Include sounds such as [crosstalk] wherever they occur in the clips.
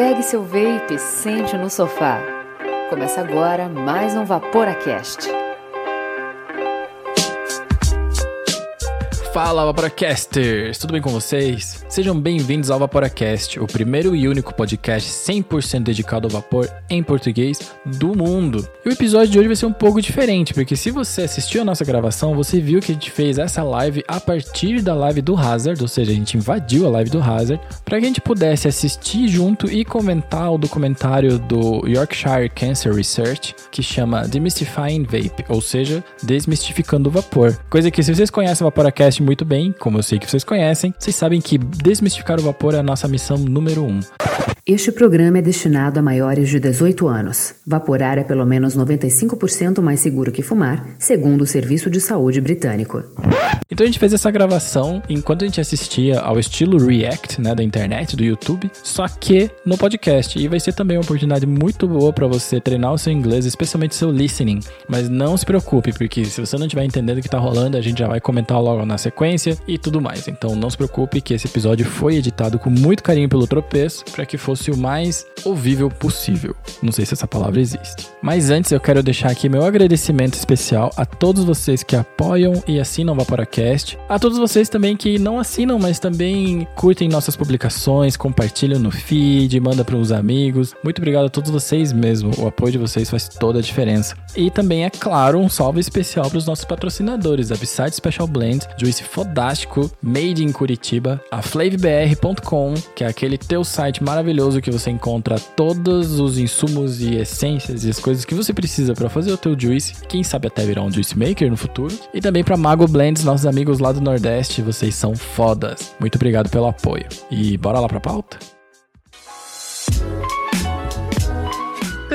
Pegue seu vape e sente no sofá. Começa agora mais um Vaporacast. Fala Vaporacasters, tudo bem com vocês? Sejam bem-vindos ao Vaporacast, o primeiro e único podcast 100% dedicado ao vapor em português do mundo. E o episódio de hoje vai ser um pouco diferente, porque se você assistiu a nossa gravação, você viu que a gente fez essa live a partir da live do Hazard, ou seja, a gente invadiu a live do Hazard, para que a gente pudesse assistir junto e comentar o documentário do Yorkshire Cancer Research, que chama Demystifying Vape, ou seja, Desmistificando o Vapor. Coisa que se vocês conhecem o Vaporacast muito bem, como eu sei que vocês conhecem, vocês sabem que desmistificar o vapor é a nossa missão número um. Este programa é destinado a maiores de 18 anos. Vaporar é pelo menos 95% mais seguro que fumar, segundo o Serviço de Saúde Britânico. Então a gente fez essa gravação enquanto a gente assistia ao estilo React, né, da internet, do YouTube, só que no podcast. E vai ser também uma oportunidade muito boa para você treinar o seu inglês, especialmente seu listening. Mas não se preocupe, porque se você não estiver entendendo o que tá rolando, a gente já vai comentar logo na sequência e tudo mais. Então não se preocupe que esse episódio foi editado com muito carinho pelo Tropeço para que fosse o mais ouvível possível. Não sei se essa palavra existe. Mas antes eu quero deixar aqui meu agradecimento especial a todos vocês que apoiam e assinam o Vaporacast, a todos vocês também que não assinam, mas também curtem nossas publicações, compartilham no feed, manda para uns amigos. Muito obrigado a todos vocês mesmo. O apoio de vocês faz toda a diferença. E também é claro um salve especial para os nossos patrocinadores, a Beside Special Blend, Juice Fodástico, Made in Curitiba, a flavbr.com, que é aquele teu site maravilhoso que você encontra todos os insumos e essências e as coisas que você precisa para fazer o teu juice, quem sabe até virar um juice maker no futuro. E também para Mago Blends, nossos amigos lá do Nordeste, vocês são fodas. Muito obrigado pelo apoio. E bora lá pra pauta?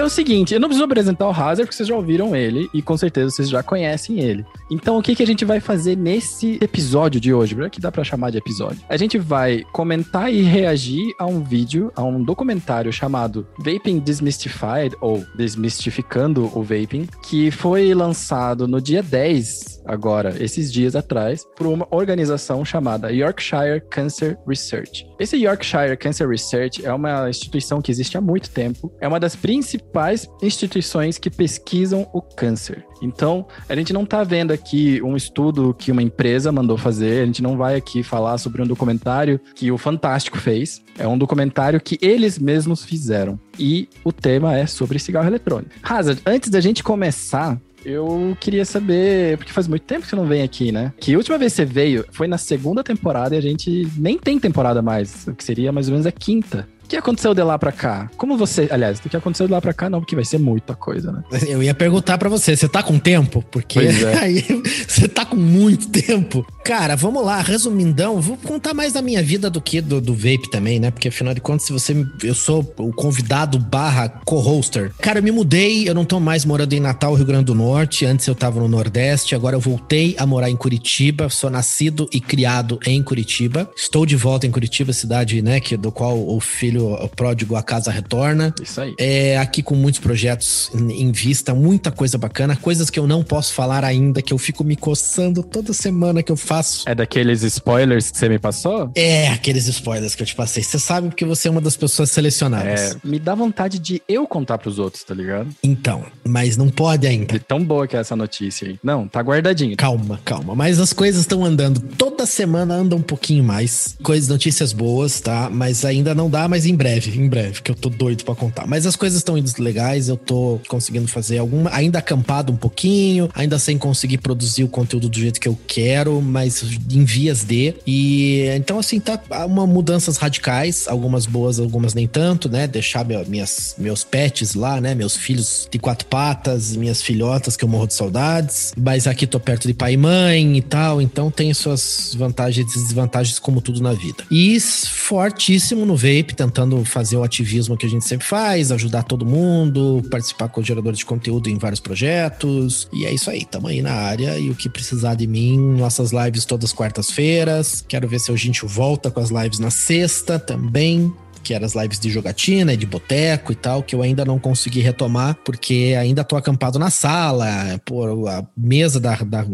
O seguinte, eu não preciso apresentar o Hazard, porque vocês já ouviram ele e com certeza vocês já conhecem ele. Então o que, que a gente vai fazer nesse episódio de hoje? Que dá para chamar de episódio. A gente vai comentar e reagir a um vídeo, a um documentário chamado Vaping Desmystified, ou Desmistificando o Vaping, que foi lançado no dia 10, agora, esses dias atrás, por uma organização chamada Yorkshire Cancer Research. Esse Yorkshire Cancer Research é uma instituição que existe há muito tempo, é uma das principais instituições que pesquisam o câncer. Então, a gente não está vendo aqui um estudo que uma empresa mandou fazer, a gente não vai aqui falar sobre um documentário que o Fantástico fez. É um documentário que eles mesmos fizeram. E o tema é sobre cigarro eletrônico. Hazard, antes da gente começar, eu queria saber, porque faz muito tempo que você não vem aqui, né? Que a última vez que você veio foi na segunda temporada e a gente nem tem temporada mais, o que seria mais ou menos a quinta. O que aconteceu de lá pra cá? Como você. Aliás, o que aconteceu de lá pra cá não, porque vai ser muita coisa, né? [laughs] Eu ia perguntar para você, você tá com tempo? Porque é. [laughs] aí você tá com muito tempo. Cara, vamos lá, resumindão, vou contar mais da minha vida do que do, do vape também, né? Porque afinal de contas, se você. Eu sou o convidado barra co-hoster. Cara, eu me mudei, eu não tô mais morando em Natal, Rio Grande do Norte. Antes eu tava no Nordeste, agora eu voltei a morar em Curitiba. Sou nascido e criado em Curitiba. Estou de volta em Curitiba, cidade, né, que, do qual o filho o pródigo a casa retorna. Isso aí. É aqui com muitos projetos em, em vista, muita coisa bacana, coisas que eu não posso falar ainda, que eu fico me coçando toda semana que eu faço. É daqueles spoilers que você me passou? É, aqueles spoilers que eu te passei. Você sabe porque você é uma das pessoas selecionadas. É, me dá vontade de eu contar pros outros, tá ligado? Então, mas não pode ainda. De tão boa que é essa notícia aí. Não, tá guardadinho. Calma, calma. Mas as coisas estão andando. Toda semana anda um pouquinho mais. Coisas, notícias boas, tá? Mas ainda não dá, mas em breve, em breve, que eu tô doido pra contar. Mas as coisas estão indo legais, eu tô conseguindo fazer alguma. Ainda acampado um pouquinho, ainda sem conseguir produzir o conteúdo do jeito que eu quero, mas em vias de. E então, assim, tá uma mudanças radicais, algumas boas, algumas nem tanto, né? Deixar meu, minhas, meus pets lá, né? Meus filhos de quatro patas, minhas filhotas que eu morro de saudades. Mas aqui tô perto de pai e mãe e tal, então tem suas vantagens e desvantagens, como tudo na vida. E fortíssimo no vape, tentando fazer o ativismo que a gente sempre faz, ajudar todo mundo, participar com geradores de conteúdo em vários projetos. E é isso aí, tamo aí na área. E o que precisar de mim, nossas lives todas quartas-feiras. Quero ver se a gente volta com as lives na sexta também. Que eram as lives de jogatina e de boteco e tal, que eu ainda não consegui retomar, porque ainda tô acampado na sala, pô, a mesa da, da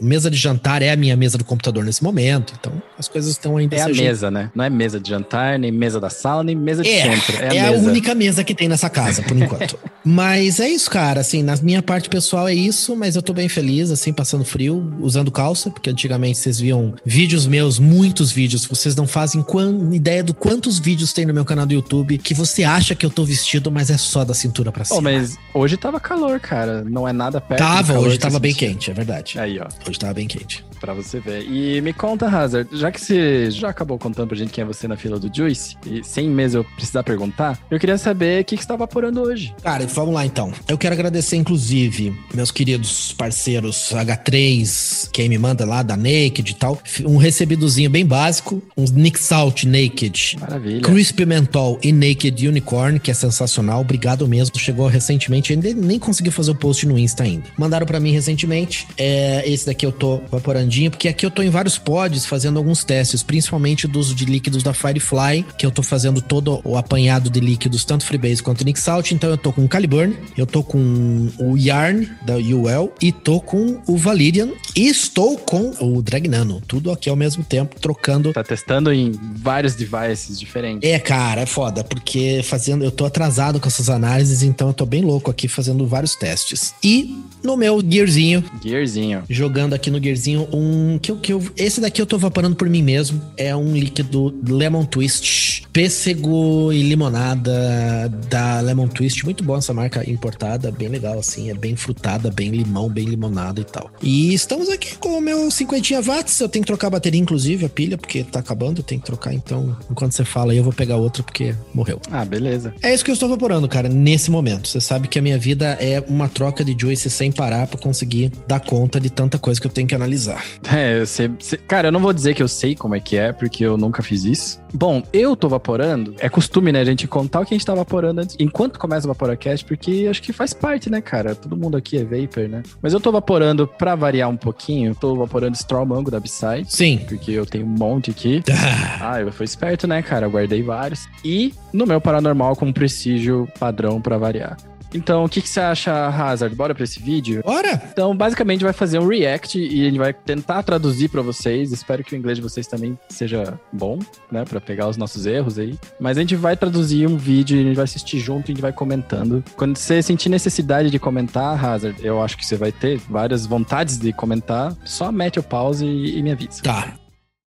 mesa de jantar é a minha mesa do computador nesse momento, então as coisas estão ainda... É a mesa, né? Não é mesa de jantar, nem mesa da sala, nem mesa de é, centro. É, a, é a única mesa que tem nessa casa, por enquanto. [laughs] mas é isso, cara, assim, na minha parte pessoal é isso, mas eu tô bem feliz, assim, passando frio, usando calça, porque antigamente vocês viam vídeos meus, muitos vídeos, vocês não fazem ideia do quantos vídeos tem no meu canal do YouTube que você acha que eu tô vestido, mas é só da cintura pra cima. Oh, mas hoje tava calor, cara, não é nada perto Tava, hoje tava bem quente, é verdade. Aí, ó. Hoje tava bem quente. Pra você ver. E me conta, Hazard, já que você já acabou contando pra gente quem é você na fila do Juice, e sem mesmo eu precisar perguntar, eu queria saber o que, que você tá vaporando hoje. Cara, vamos lá então. Eu quero agradecer, inclusive, meus queridos parceiros H3, quem me manda lá da Naked e tal. Um recebidozinho bem básico, um Nick Salt Naked. Maravilha. Crispy Menthol e Naked Unicorn, que é sensacional. Obrigado mesmo. Chegou recentemente, ainda nem consegui fazer o post no Insta ainda. Mandaram para mim recentemente. É, esse daqui eu tô vaporandinho, porque aqui eu tô em vários pods fazendo alguns testes, principalmente dos de líquidos da Firefly, que eu tô fazendo todo o apanhado de líquidos, tanto Freebase quanto Nick Salt. Então eu tô com o Caliburn, eu tô com o Yarn da UL e tô com o Valirian e estou com o Dragnano. Tudo aqui ao mesmo tempo, trocando. Tá testando em vários devices diferentes. É, cara, é foda, porque fazendo. Eu tô atrasado com essas análises, então eu tô bem louco aqui fazendo vários testes. E no meu Gearzinho. Gearzinho. Jogando aqui no Gearzinho um. Que eu, que eu, esse daqui eu tô vaporando por mim mesmo. É um líquido Lemon Twist. Pêssego e limonada da Lemon Twist. Muito bom essa marca importada. Bem legal, assim. É bem frutada, bem limão, bem limonada e tal. E estamos aqui com o meu 50 watts. Eu tenho que trocar a bateria, inclusive, a pilha, porque tá acabando. Eu tenho que trocar. Então, enquanto você fala aí, eu vou pegar outra porque morreu. Ah, beleza. É isso que eu estou vaporando, cara, nesse momento. Você sabe que a minha vida é uma troca de Juice sem parar para conseguir dar conta de tanta coisa que eu tenho que analisar. É, sei, Cara, eu não vou dizer que eu sei como é que é, porque eu nunca fiz isso. Bom, eu tô vaporando. É costume, né, a gente contar o que a gente tá vaporando antes, enquanto começa o Vaporacast, porque acho que faz parte, né, cara? Todo mundo aqui é vapor, né? Mas eu tô vaporando pra variar um pouquinho. Tô vaporando Straw Mango da B-Side. Sim. Porque eu tenho um monte aqui. [laughs] ah, eu fui esperto, né, cara? Eu guardei vários. E no meu paranormal com prestígio padrão pra variar. Então, o que, que você acha, Hazard? Bora pra esse vídeo? Bora! Então, basicamente, vai fazer um react e a gente vai tentar traduzir para vocês. Espero que o inglês de vocês também seja bom, né? Pra pegar os nossos erros aí. Mas a gente vai traduzir um vídeo e a gente vai assistir junto e a gente vai comentando. Quando você sentir necessidade de comentar, Hazard, eu acho que você vai ter várias vontades de comentar. Só mete o pause e, e me avisa. Tá.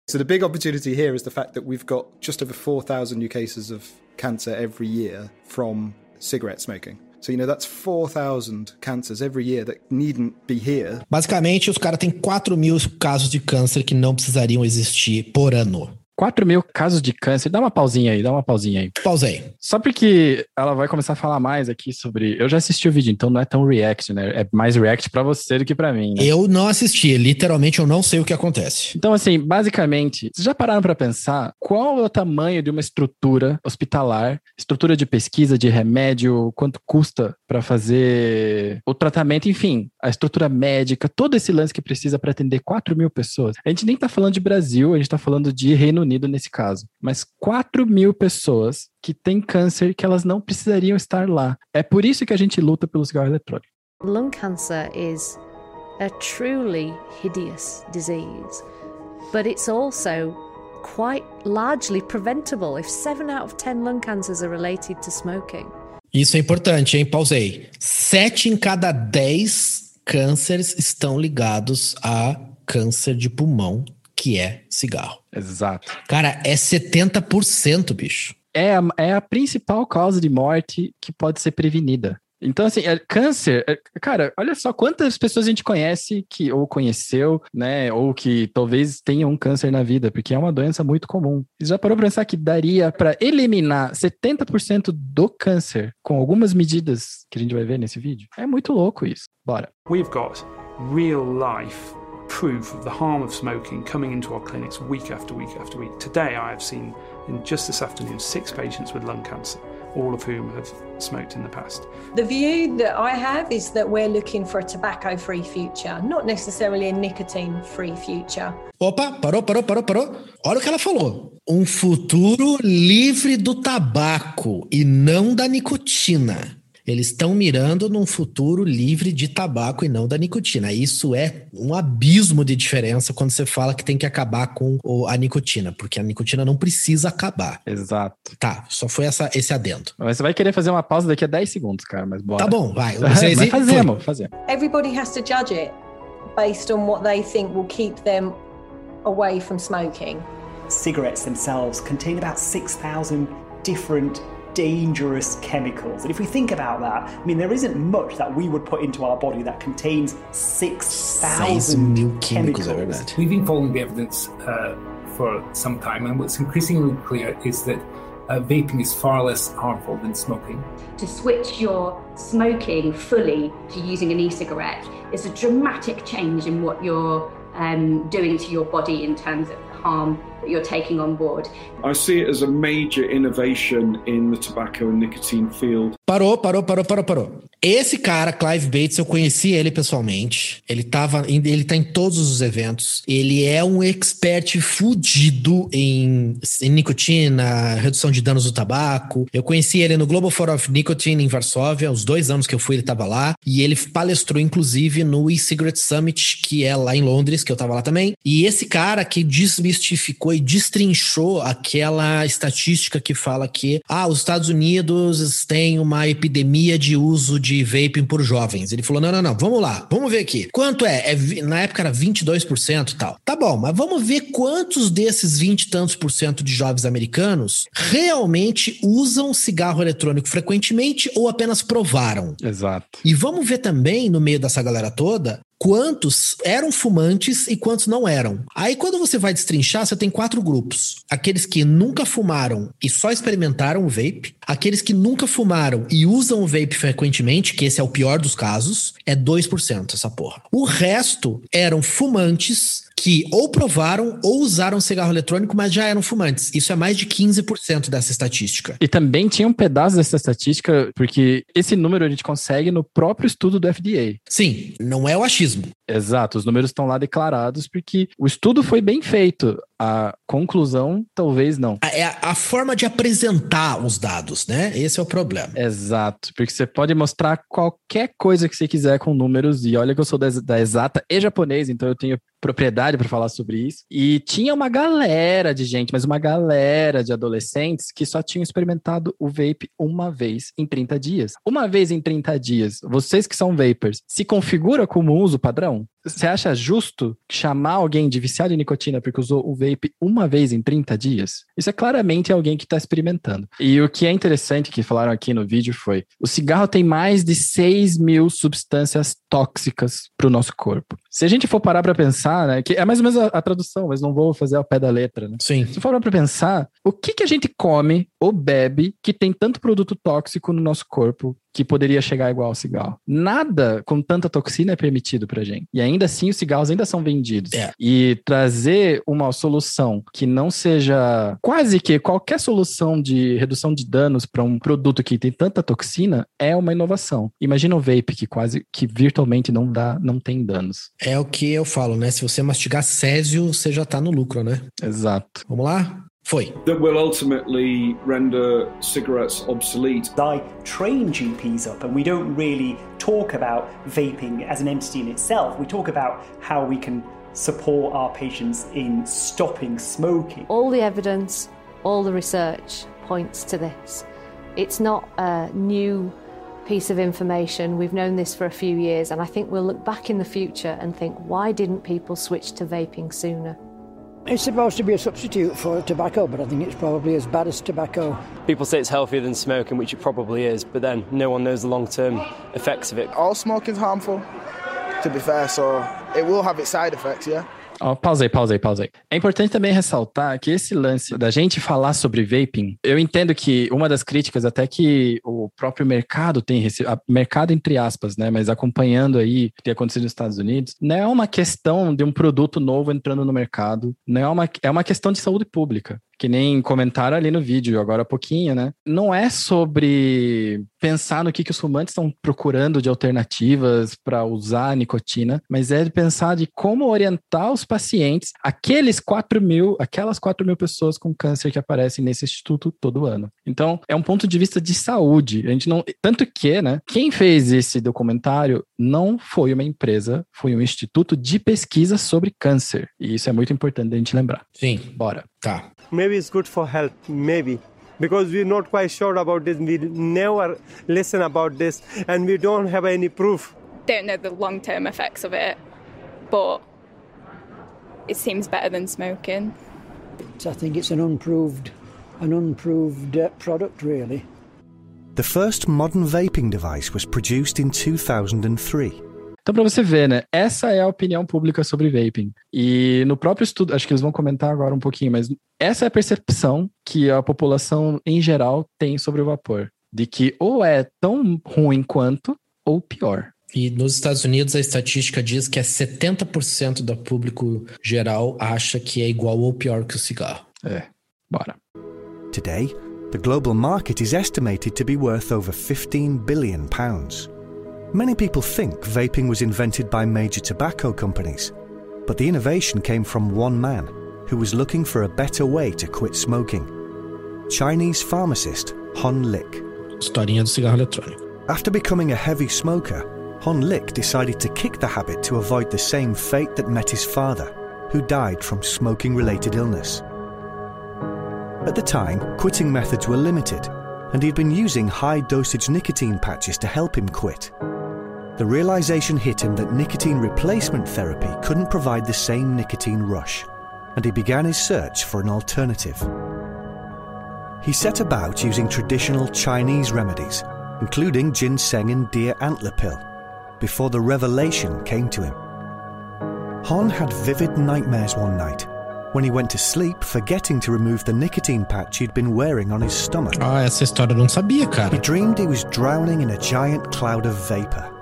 So the big opportunity here is the fact that we've got just over 4,000 new cases of cancer every year from cigarette smoking. So, you know, that's 4,000 cancers every year that needn't be here. Basicamente, os caras têm 4 mil casos de câncer que não precisariam existir por ano. 4 mil casos de câncer. Dá uma pausinha aí, dá uma pausinha aí. Pausei. Só porque ela vai começar a falar mais aqui sobre. Eu já assisti o vídeo, então não é tão react, né? É mais react para você do que para mim. Né? Eu não assisti, literalmente eu não sei o que acontece. Então, assim, basicamente, vocês já pararam para pensar qual é o tamanho de uma estrutura hospitalar, estrutura de pesquisa, de remédio, quanto custa para fazer o tratamento, enfim, a estrutura médica, todo esse lance que precisa para atender 4 mil pessoas. A gente nem tá falando de Brasil, a gente tá falando de Reino Unido nesse caso. Mas 4 mil pessoas que têm câncer que elas não precisariam estar lá. É por isso que a gente luta pelo cigarro eletrônico. Lung cancer is a truly hideous disease, but it's also quite largely preventable if 7 out of 10 lung cancers are related to smoking. Isso é importante, hein? Pausei. 7 em cada 10 cânceres estão ligados a câncer de pulmão que é cigarro. Exato. Cara, é 70%, bicho. É a, é a principal causa de morte que pode ser prevenida. Então, assim, é, câncer, é, cara, olha só quantas pessoas a gente conhece que ou conheceu, né, ou que talvez tenham um câncer na vida, porque é uma doença muito comum. Você já parou para pensar que daria para eliminar 70% do câncer com algumas medidas que a gente vai ver nesse vídeo? É muito louco isso. Bora. We've got real life proof of the harm of smoking coming into our clinics week after week after week. Today, I have seen, in just this afternoon, six patients with lung cancer. all of whom have smoked in the past. The view that I have is that we're looking for a tobacco free future, not necessarily a nicotine free future. Opa, parou, parou, parou, parou. Olha o que ela falou. Um futuro livre do tabaco e não da nicotina. Eles estão mirando num futuro livre de tabaco e não da nicotina. Isso é um abismo de diferença quando você fala que tem que acabar com a nicotina, porque a nicotina não precisa acabar. Exato. Tá, só foi essa, esse adendo. Mas você vai querer fazer uma pausa daqui a 10 segundos, cara, mas bora. Tá bom, vai. [laughs] Vocês mas fazemos, fazemos. Everybody has to judge it based on what they think will keep them away from smoking. Cigarettes themselves contain about 6,000 different dangerous chemicals. And if we think about that, I mean, there isn't much that we would put into our body that contains 6,000 chemicals. chemicals. We've been following the evidence uh, for some time, and what's increasingly clear is that uh, vaping is far less harmful than smoking. To switch your smoking fully to using an e cigarette is a dramatic change in what you're um, doing to your body in terms of harm that you're taking on board. I see it as a major innovation in the tobacco and nicotine field. Parou, parou, parou, parou, parou. Esse cara, Clive Bates, eu conheci ele pessoalmente. Ele tava, ele tá em todos os eventos. Ele é um expert fudido em, em nicotina, redução de danos do tabaco. Eu conheci ele no Global Forum of Nicotine em Varsóvia, os dois anos que eu fui, ele tava lá. E ele palestrou, inclusive, no e-cigarette Summit, que é lá em Londres, que eu tava lá também. E esse cara que desmistificou e destrinchou aquela estatística que fala que, ah, os Estados Unidos têm uma epidemia de uso de de vaping por jovens. Ele falou: não, não, não, vamos lá, vamos ver aqui. Quanto é? é na época era 22% e tal. Tá bom, mas vamos ver quantos desses 20 e tantos por cento de jovens americanos realmente usam cigarro eletrônico frequentemente ou apenas provaram. Exato. E vamos ver também, no meio dessa galera toda, quantos eram fumantes e quantos não eram. Aí quando você vai destrinchar, você tem quatro grupos: aqueles que nunca fumaram e só experimentaram o vape, aqueles que nunca fumaram e usam o vape frequentemente, que esse é o pior dos casos, é 2% essa porra. O resto eram fumantes que ou provaram ou usaram cigarro eletrônico, mas já eram fumantes. Isso é mais de 15% dessa estatística. E também tinha um pedaço dessa estatística, porque esse número a gente consegue no próprio estudo do FDA. Sim, não é o achismo. Exato, os números estão lá declarados porque o estudo foi bem feito. A conclusão, talvez não. É a, a, forma de apresentar os dados, né? Esse é o problema. Exato, porque você pode mostrar qualquer coisa que você quiser com números, e olha que eu sou da, da exata e japonês, então eu tenho propriedade para falar sobre isso. E tinha uma galera de gente, mas uma galera de adolescentes que só tinham experimentado o vape uma vez em 30 dias. Uma vez em 30 dias, vocês que são vapers, se configura como uso padrão? Você acha justo chamar alguém de viciado em nicotina porque usou o vape uma vez em 30 dias? Isso é claramente alguém que está experimentando. E o que é interessante que falaram aqui no vídeo foi: o cigarro tem mais de 6 mil substâncias tóxicas para o nosso corpo. Se a gente for parar para pensar, né, que é mais ou menos a, a, tradução, mas não vou fazer ao pé da letra, né? Sim. Se for parar para pensar, o que, que a gente come ou bebe que tem tanto produto tóxico no nosso corpo que poderia chegar igual ao cigarro. Nada com tanta toxina é permitido pra gente. E ainda assim, os cigarros ainda são vendidos. É. E trazer uma solução que não seja quase que qualquer solução de redução de danos para um produto que tem tanta toxina é uma inovação. Imagina o vape que quase que virtualmente não dá, não tem danos. É o que eu falo, né? Se você mastigar césio, você já tá no lucro, né? Exato. Vamos lá? Foi. That will ultimately render cigarettes obsolete. I train GPs up, and we don't really talk about vaping as an entity in itself. We talk about how we can support our patients in stopping smoking. All the evidence, all the research points to this. It's not a new piece of information. We've known this for a few years, and I think we'll look back in the future and think, why didn't people switch to vaping sooner? It's supposed to be a substitute for tobacco, but I think it's probably as bad as tobacco. People say it's healthier than smoking, which it probably is, but then no one knows the long term effects of it. All smoking is harmful, to be fair, so it will have its side effects, yeah. Oh, pausei, pausei, pausei. É importante também ressaltar que esse lance da gente falar sobre vaping, eu entendo que uma das críticas até que o próprio mercado tem recebido, mercado entre aspas, né, mas acompanhando aí o que tem acontecido nos Estados Unidos, não é uma questão de um produto novo entrando no mercado, não é uma, é uma questão de saúde pública que nem comentaram ali no vídeo agora há pouquinho, né? Não é sobre pensar no que, que os fumantes estão procurando de alternativas para usar a nicotina, mas é de pensar de como orientar os pacientes, aqueles 4 mil, aquelas 4 mil pessoas com câncer que aparecem nesse instituto todo ano. Então, é um ponto de vista de saúde. A gente não. Tanto que, né? Quem fez esse documentário não foi uma empresa, foi um instituto de pesquisa sobre câncer. E isso é muito importante a gente lembrar. Sim. Bora. Tá. Maybe it's good for health, maybe. Because we're not quite sure about this. We never listen about this and we don't have any proof. Don't know the long term effects of it, but it seems better than smoking. I think it's an unproved, an unproved uh, product, really. The first modern vaping device was produced in 2003. Então, para você ver, né? Essa é a opinião pública sobre vaping. E no próprio estudo, acho que eles vão comentar agora um pouquinho, mas essa é a percepção que a população em geral tem sobre o vapor. De que ou é tão ruim quanto, ou pior. E nos Estados Unidos a estatística diz que é 70% do público geral acha que é igual ou pior que o cigarro. É, bora. Today, the global market is estimated to be worth over 15 billion pounds. Many people think vaping was invented by major tobacco companies, but the innovation came from one man who was looking for a better way to quit smoking. Chinese pharmacist Hon Lik. Historinha do cigarro eletrônico. After becoming a heavy smoker, Hon Lik decided to kick the habit to avoid the same fate that met his father, who died from smoking related illness. At the time, quitting methods were limited, and he'd been using high dosage nicotine patches to help him quit. The realization hit him that nicotine replacement therapy couldn't provide the same nicotine rush, and he began his search for an alternative. He set about using traditional Chinese remedies, including ginseng and deer antler pill, before the revelation came to him. Hon had vivid nightmares one night when he went to sleep, forgetting to remove the nicotine patch he'd been wearing on his stomach. Ah, essa história eu não sabia, cara. He dreamed he was drowning in a giant cloud of vapor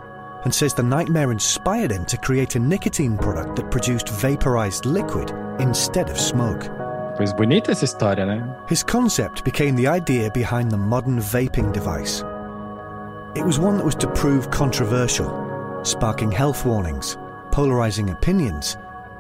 and says the nightmare inspired him to create a nicotine product that produced vaporized liquid instead of smoke. Pois bonita essa história, né? His concept became the idea behind the modern vaping device. It was one that was to prove controversial, sparking health warnings, polarizing opinions,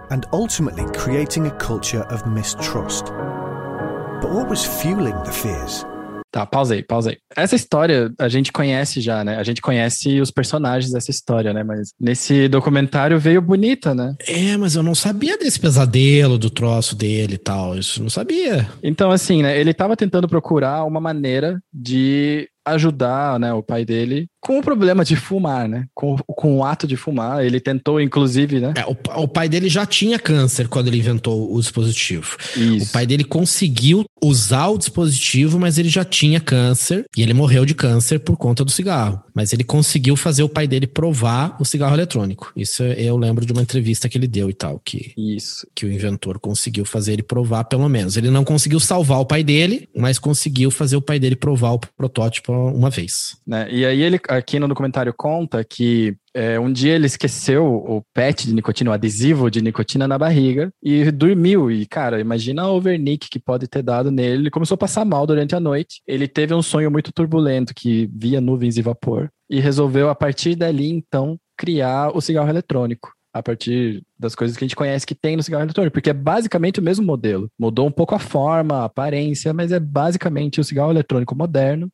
and ultimately creating a culture of mistrust. But what was fueling the fears? Tá, pausei, pausei. Essa história a gente conhece já, né? A gente conhece os personagens dessa história, né? Mas nesse documentário veio bonita, né? É, mas eu não sabia desse pesadelo do troço dele e tal. Isso não sabia. Então, assim, né? Ele tava tentando procurar uma maneira de ajudar né, o pai dele com o problema de fumar, né? Com, com o ato de fumar. Ele tentou, inclusive, né? É, o, o, pai dele já tinha câncer quando ele inventou o dispositivo. Isso. O pai dele conseguiu usar o dispositivo, mas ele já tinha câncer e ele morreu de câncer por conta do cigarro. Mas ele conseguiu fazer o pai dele provar o cigarro eletrônico. Isso eu lembro de uma entrevista que ele deu e tal, que isso que o inventor conseguiu fazer ele provar pelo menos. Ele não conseguiu salvar o pai dele, mas conseguiu fazer o pai dele provar o protótipo uma vez. Né? E aí ele aqui no documentário conta que é, um dia ele esqueceu o pet de nicotina, o adesivo de nicotina na barriga e dormiu. E, cara, imagina a overnick que pode ter dado nele. Ele começou a passar mal durante a noite. Ele teve um sonho muito turbulento que via nuvens e vapor e resolveu, a partir dali, então, criar o cigarro eletrônico a partir das coisas que a gente conhece que tem no cigarro eletrônico, porque é basicamente o mesmo modelo. Mudou um pouco a forma, a aparência, mas é basicamente o cigarro eletrônico moderno,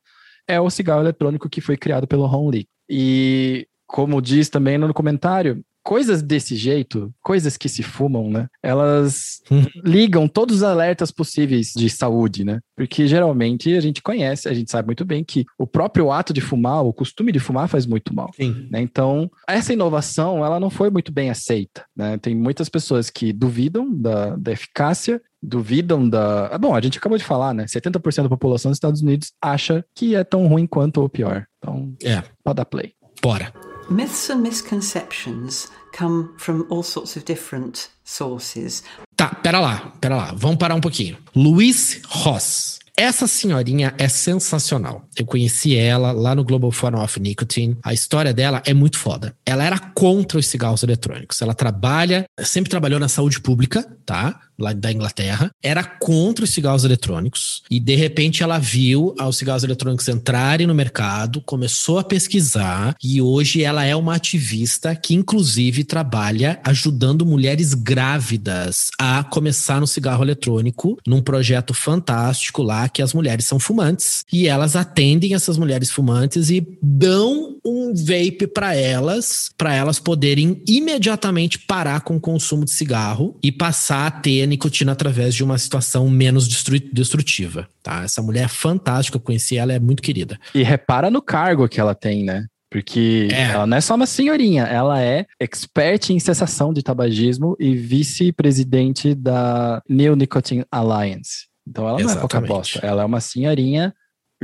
é o cigarro eletrônico que foi criado pelo Hon Lee. E como diz também no comentário, coisas desse jeito, coisas que se fumam, né? Elas ligam todos os alertas possíveis de saúde, né? Porque geralmente a gente conhece, a gente sabe muito bem que o próprio ato de fumar, o costume de fumar faz muito mal. Né? Então, essa inovação, ela não foi muito bem aceita, né? Tem muitas pessoas que duvidam da, da eficácia duvidam da. Ah, bom, a gente acabou de falar, né? 70% da população dos Estados Unidos acha que é tão ruim quanto ou pior. Então, é. pode dar play. Bora. Myths and misconceptions come from all sorts of different sources. Tá, pera lá, pera lá. Vamos parar um pouquinho. Luiz Ross. Essa senhorinha é sensacional. Eu conheci ela lá no Global Forum of Nicotine. A história dela é muito foda. Ela era contra os cigarros eletrônicos. Ela trabalha, sempre trabalhou na saúde pública, tá? Lá da Inglaterra. Era contra os cigarros eletrônicos. E de repente ela viu os cigarros eletrônicos entrarem no mercado, começou a pesquisar. E hoje ela é uma ativista que, inclusive, trabalha ajudando mulheres grávidas a começar no cigarro eletrônico, num projeto fantástico lá que as mulheres são fumantes e elas atendem essas mulheres fumantes e dão um vape para elas, para elas poderem imediatamente parar com o consumo de cigarro e passar a ter a nicotina através de uma situação menos destrutiva, tá? Essa mulher é fantástica, eu conheci ela, é muito querida. E repara no cargo que ela tem, né? Porque é. ela não é só uma senhorinha, ela é expert em cessação de tabagismo e vice-presidente da New Nicotine Alliance. Então ela Exatamente. não é pouca bosta, ela é uma senhorinha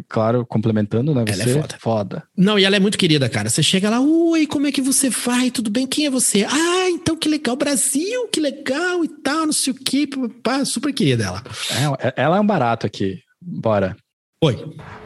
Claro, complementando, né? Você ela é foda. foda. Não, e ela é muito querida, cara. Você chega lá, oi, como é que você vai? Tudo bem? Quem é você? Ah, então que legal, Brasil, que legal e tal, não sei o que. Super querida ela. É, ela é um barato aqui. Bora. Oi.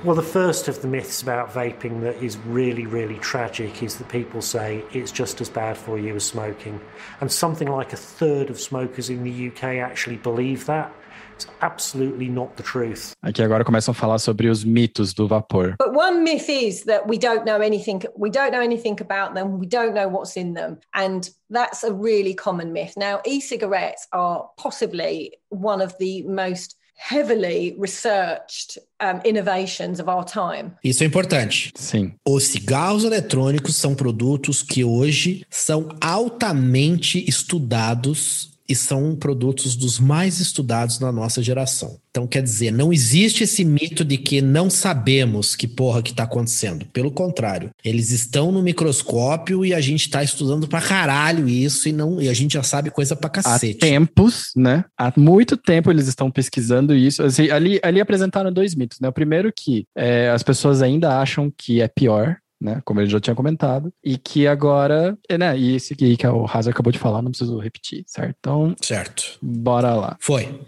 Well, the first of the myths about vaping that is really, really tragic is that people say it's just as bad for you as smoking. And something like a third of smokers in the UK actually believe that. It's absolutely not the truth. Aqui agora começam a falar sobre os mitos do vapor. But one myth is that we don't know anything we don't know anything about them, we don't know what's in them. And that's a really common myth. Now, e-cigarettes are possibly one of the most heavily researched um, innovations of our time. Isso é importante. Sim. Os cigarros eletrônicos são produtos que hoje são altamente estudados e são produtos dos mais estudados na nossa geração. Então, quer dizer, não existe esse mito de que não sabemos que porra que tá acontecendo. Pelo contrário, eles estão no microscópio e a gente tá estudando pra caralho isso e não e a gente já sabe coisa pra cacete. Há tempos, né? Há muito tempo eles estão pesquisando isso. Assim, ali, ali apresentaram dois mitos, né? O primeiro que é, as pessoas ainda acham que é pior, né? Como ele já tinha comentado. E que agora, né? E esse aqui que o Hazard acabou de falar, não preciso repetir, certo? Então. Certo. Bora lá. Foi.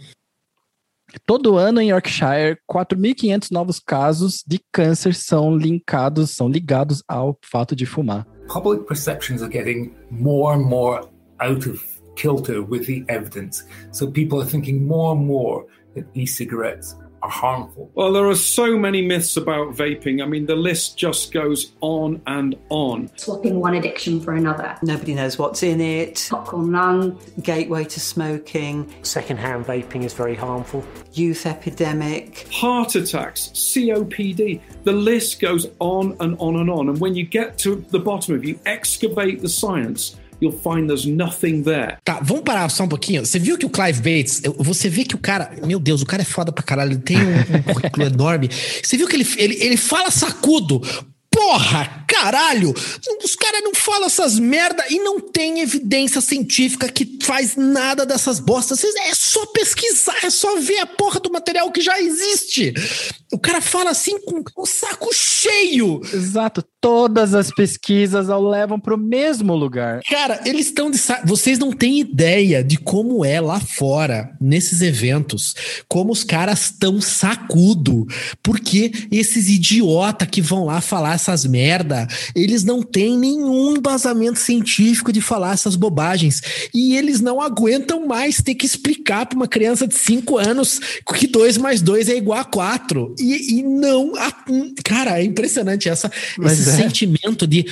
Todo ano em Yorkshire, 4.500 novos casos de câncer são linkados, são ligados ao fato de fumar. Public perceptions are getting more and more out of kilter with the evidence. So people are thinking more and more that e-cigarettes are harmful. Well, there are so many myths about vaping. I mean, the list just goes on and on. Swapping one addiction for another. Nobody knows what's in it. Popcorn lung. Gateway to smoking. Secondhand vaping is very harmful. Youth epidemic. Heart attacks, COPD. The list goes on and on and on. And when you get to the bottom of it, you excavate the science you'll find there's nothing there. Tá, vamos parar só um pouquinho. Você viu que o Clive Bates, você vê que o cara, meu Deus, o cara é foda pra caralho, ele tem um, um currículo enorme. Você viu que ele, ele, ele fala sacudo. Porra, caralho! Os caras não falam essas merda e não tem evidência científica que faz nada dessas bostas. É só pesquisar, é só ver a porra do material que já existe. O cara fala assim com o saco cheio. Exato. Todas as pesquisas levam para o mesmo lugar. Cara, eles estão de sa... Vocês não têm ideia de como é lá fora, nesses eventos, como os caras estão sacudo. Porque esses idiota que vão lá falar essas merda, eles não têm nenhum embasamento científico de falar essas bobagens. E eles não aguentam mais ter que explicar para uma criança de 5 anos que 2 mais 2 é igual a 4. E, e não. Cara, é impressionante essa, esse é. sentimento de.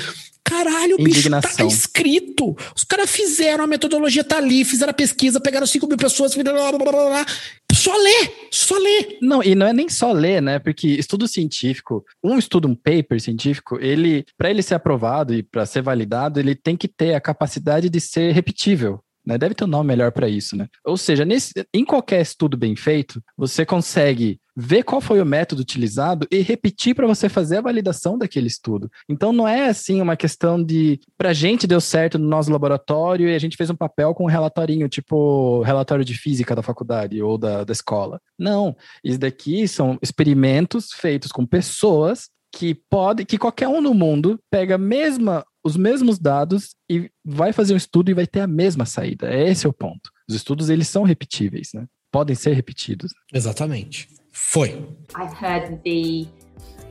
Caralho, o bicho tá escrito. Os caras fizeram, a metodologia tá ali, fizeram a pesquisa, pegaram 5 mil pessoas, blá, blá, blá, blá, só lê, só lê. Não, e não é nem só ler, né? Porque estudo científico, um estudo, um paper científico, ele, para ele ser aprovado e para ser validado, ele tem que ter a capacidade de ser repetível. Né? Deve ter um nome melhor para isso, né? Ou seja, nesse, em qualquer estudo bem feito, você consegue ver qual foi o método utilizado e repetir para você fazer a validação daquele estudo. Então não é assim uma questão de pra gente deu certo no nosso laboratório e a gente fez um papel com um relatorinho, tipo relatório de física da faculdade ou da, da escola. Não, isso daqui são experimentos feitos com pessoas que pode, que qualquer um no mundo pega a mesma os mesmos dados e vai fazer um estudo e vai ter a mesma saída. Esse é o ponto. Os estudos, eles são repetíveis, né? Podem ser repetidos. Exatamente. Foi. I've heard the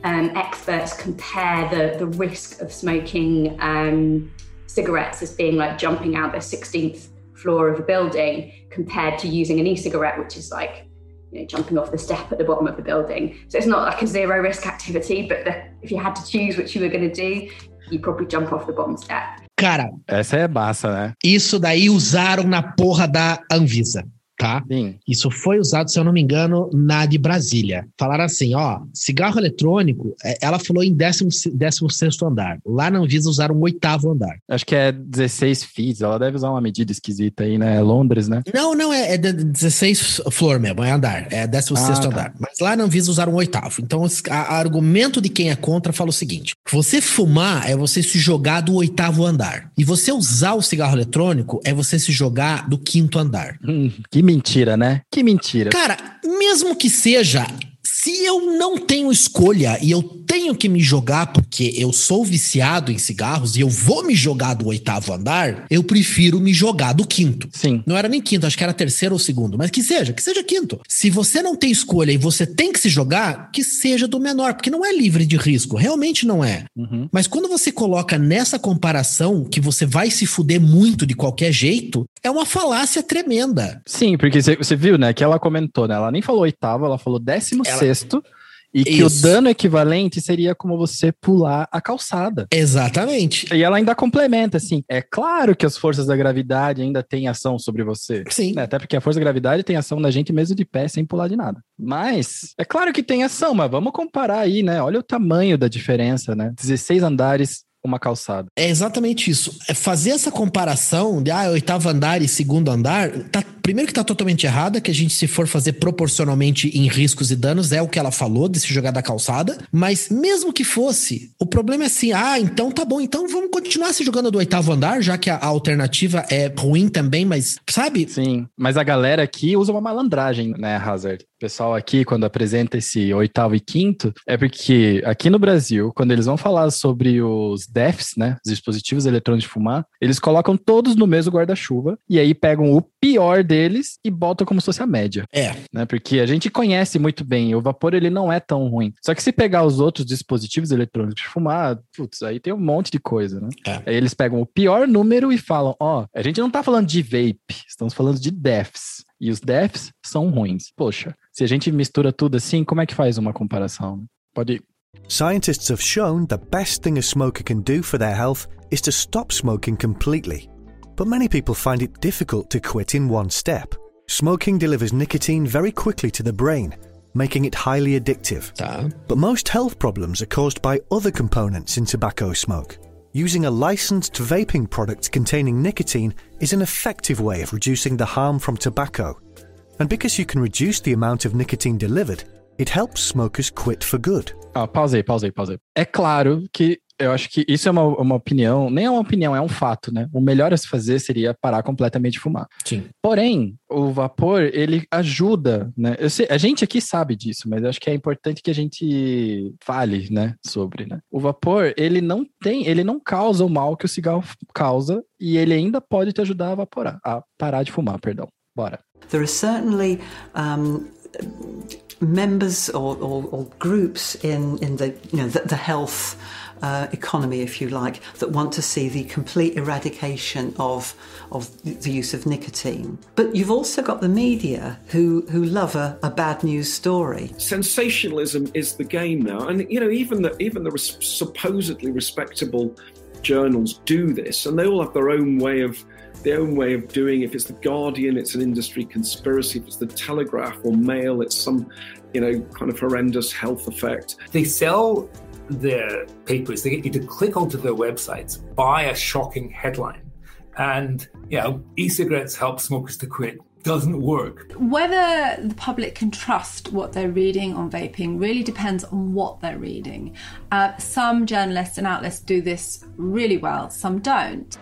um, experts compare the, the risk of smoking um, cigarettes as being like jumping out the 16th floor of a building compared to using an e-cigarette, which is like you know, jumping off the step at the bottom of the building. So it's not like a zero risk activity, but the, if you had to choose what you were going to do, probably jump off the bottom step. Cara, Essa é massa, né? isso daí usaram na porra da Anvisa. Tá? Sim. Isso foi usado, se eu não me engano, na de Brasília. Falaram assim: ó, cigarro eletrônico, é, ela falou em 16 andar. Lá na Anvisa usaram o oitavo andar. Acho que é 16 feet. Ela deve usar uma medida esquisita aí, né? É Londres, né? Não, não, é, é de- 16 flor mesmo, é andar, é 16 Ah, tá. andar. Mas lá na Anvisa usaram o oitavo. Então, a argumento de quem é contra fala o seguinte: você fumar é você se jogar do oitavo andar. E você usar o cigarro eletrônico é você se jogar do quinto andar. Hum, que mentira, né? Que mentira. Cara, mesmo que seja, se eu não tenho escolha e eu tenho que me jogar porque eu sou viciado em cigarros e eu vou me jogar do oitavo andar, eu prefiro me jogar do quinto. Sim. Não era nem quinto, acho que era terceiro ou segundo, mas que seja, que seja quinto. Se você não tem escolha e você tem que se jogar, que seja do menor, porque não é livre de risco, realmente não é. Uhum. Mas quando você coloca nessa comparação que você vai se fuder muito de qualquer jeito, é uma falácia tremenda. Sim, porque você- viu, né? Que ela comentou, né? Ela nem falou oitavo, ela falou décimo Ela- sexto. E que o Isso. dano equivalente seria como você pular a calçada. Exatamente. E ela ainda complementa, assim. É claro que as forças da gravidade ainda têm ação sobre você. Sim. Né? Até porque a força da gravidade tem ação na gente mesmo de pé, sem pular de nada. Mas, é claro que tem ação, mas vamos comparar aí, né? Olha o tamanho da diferença, né? 16 andares, uma calçada. É exatamente isso. É fazer essa comparação de ah, oitavo andar e segundo andar, tá, primeiro que tá totalmente errada, que a gente, se for fazer proporcionalmente em riscos e danos, é o que ela falou de se jogar da calçada. Mas mesmo que fosse, o problema é assim: ah, então tá bom, então vamos continuar se jogando do oitavo andar, já que a, a alternativa é ruim também, mas sabe? Sim, mas a galera aqui usa uma malandragem, né, Hazard? O pessoal aqui, quando apresenta esse oitavo e quinto, é porque aqui no Brasil, quando eles vão falar sobre os DEFs, né, os dispositivos eletrônicos de fumar, eles colocam todos no mesmo guarda-chuva e aí pegam o pior deles e botam como se fosse a média. É. Né, porque a gente conhece muito bem, o vapor ele não é tão ruim. Só que se pegar os outros dispositivos eletrônicos de fumar, putz, aí tem um monte de coisa, né? Aí eles pegam o pior número e falam, ó, a gente não tá falando de vape, estamos falando de DEFs. E os DEFs são ruins. Poxa, se a gente mistura tudo assim, como é que faz uma comparação? Pode ir. Scientists have shown the best thing a smoker can do for their health is to stop smoking completely. But many people find it difficult to quit in one step. Smoking delivers nicotine very quickly to the brain, making it highly addictive. But most health problems are caused by other components in tobacco smoke. Using a licensed vaping product containing nicotine is an effective way of reducing the harm from tobacco. And because you can reduce the amount of nicotine delivered, it helps smokers quit for good. Ah, pausa aí, pausa aí, pausa aí. É claro que eu acho que isso é uma, uma opinião, nem é uma opinião, é um fato, né? O melhor a se fazer seria parar completamente de fumar. Sim. Porém, o vapor, ele ajuda, né? Eu sei, a gente aqui sabe disso, mas eu acho que é importante que a gente fale, né, sobre, né? O vapor, ele não tem, ele não causa o mal que o cigarro causa e ele ainda pode te ajudar a evaporar, a parar de fumar, perdão. Bora. There are certainly um, members or, or, or groups in, in the, you know, the, the health uh, economy, if you like, that want to see the complete eradication of, of the use of nicotine. But you've also got the media who, who love a, a bad news story. sensationalism is the game now, and you know even the even the res- supposedly respectable journals do this, and they all have their own way of their own way of doing. If it's the Guardian, it's an industry conspiracy. If it's the Telegraph or Mail, it's some you know kind of horrendous health effect. They sell their papers, they get you to click onto their websites, buy a shocking headline, and you know, e-cigarettes help smokers to quit. Doesn't work. Whether the public can trust what they're reading on vaping really depends on what they're reading. Uh, some journalists and outlets do this really well, some don't.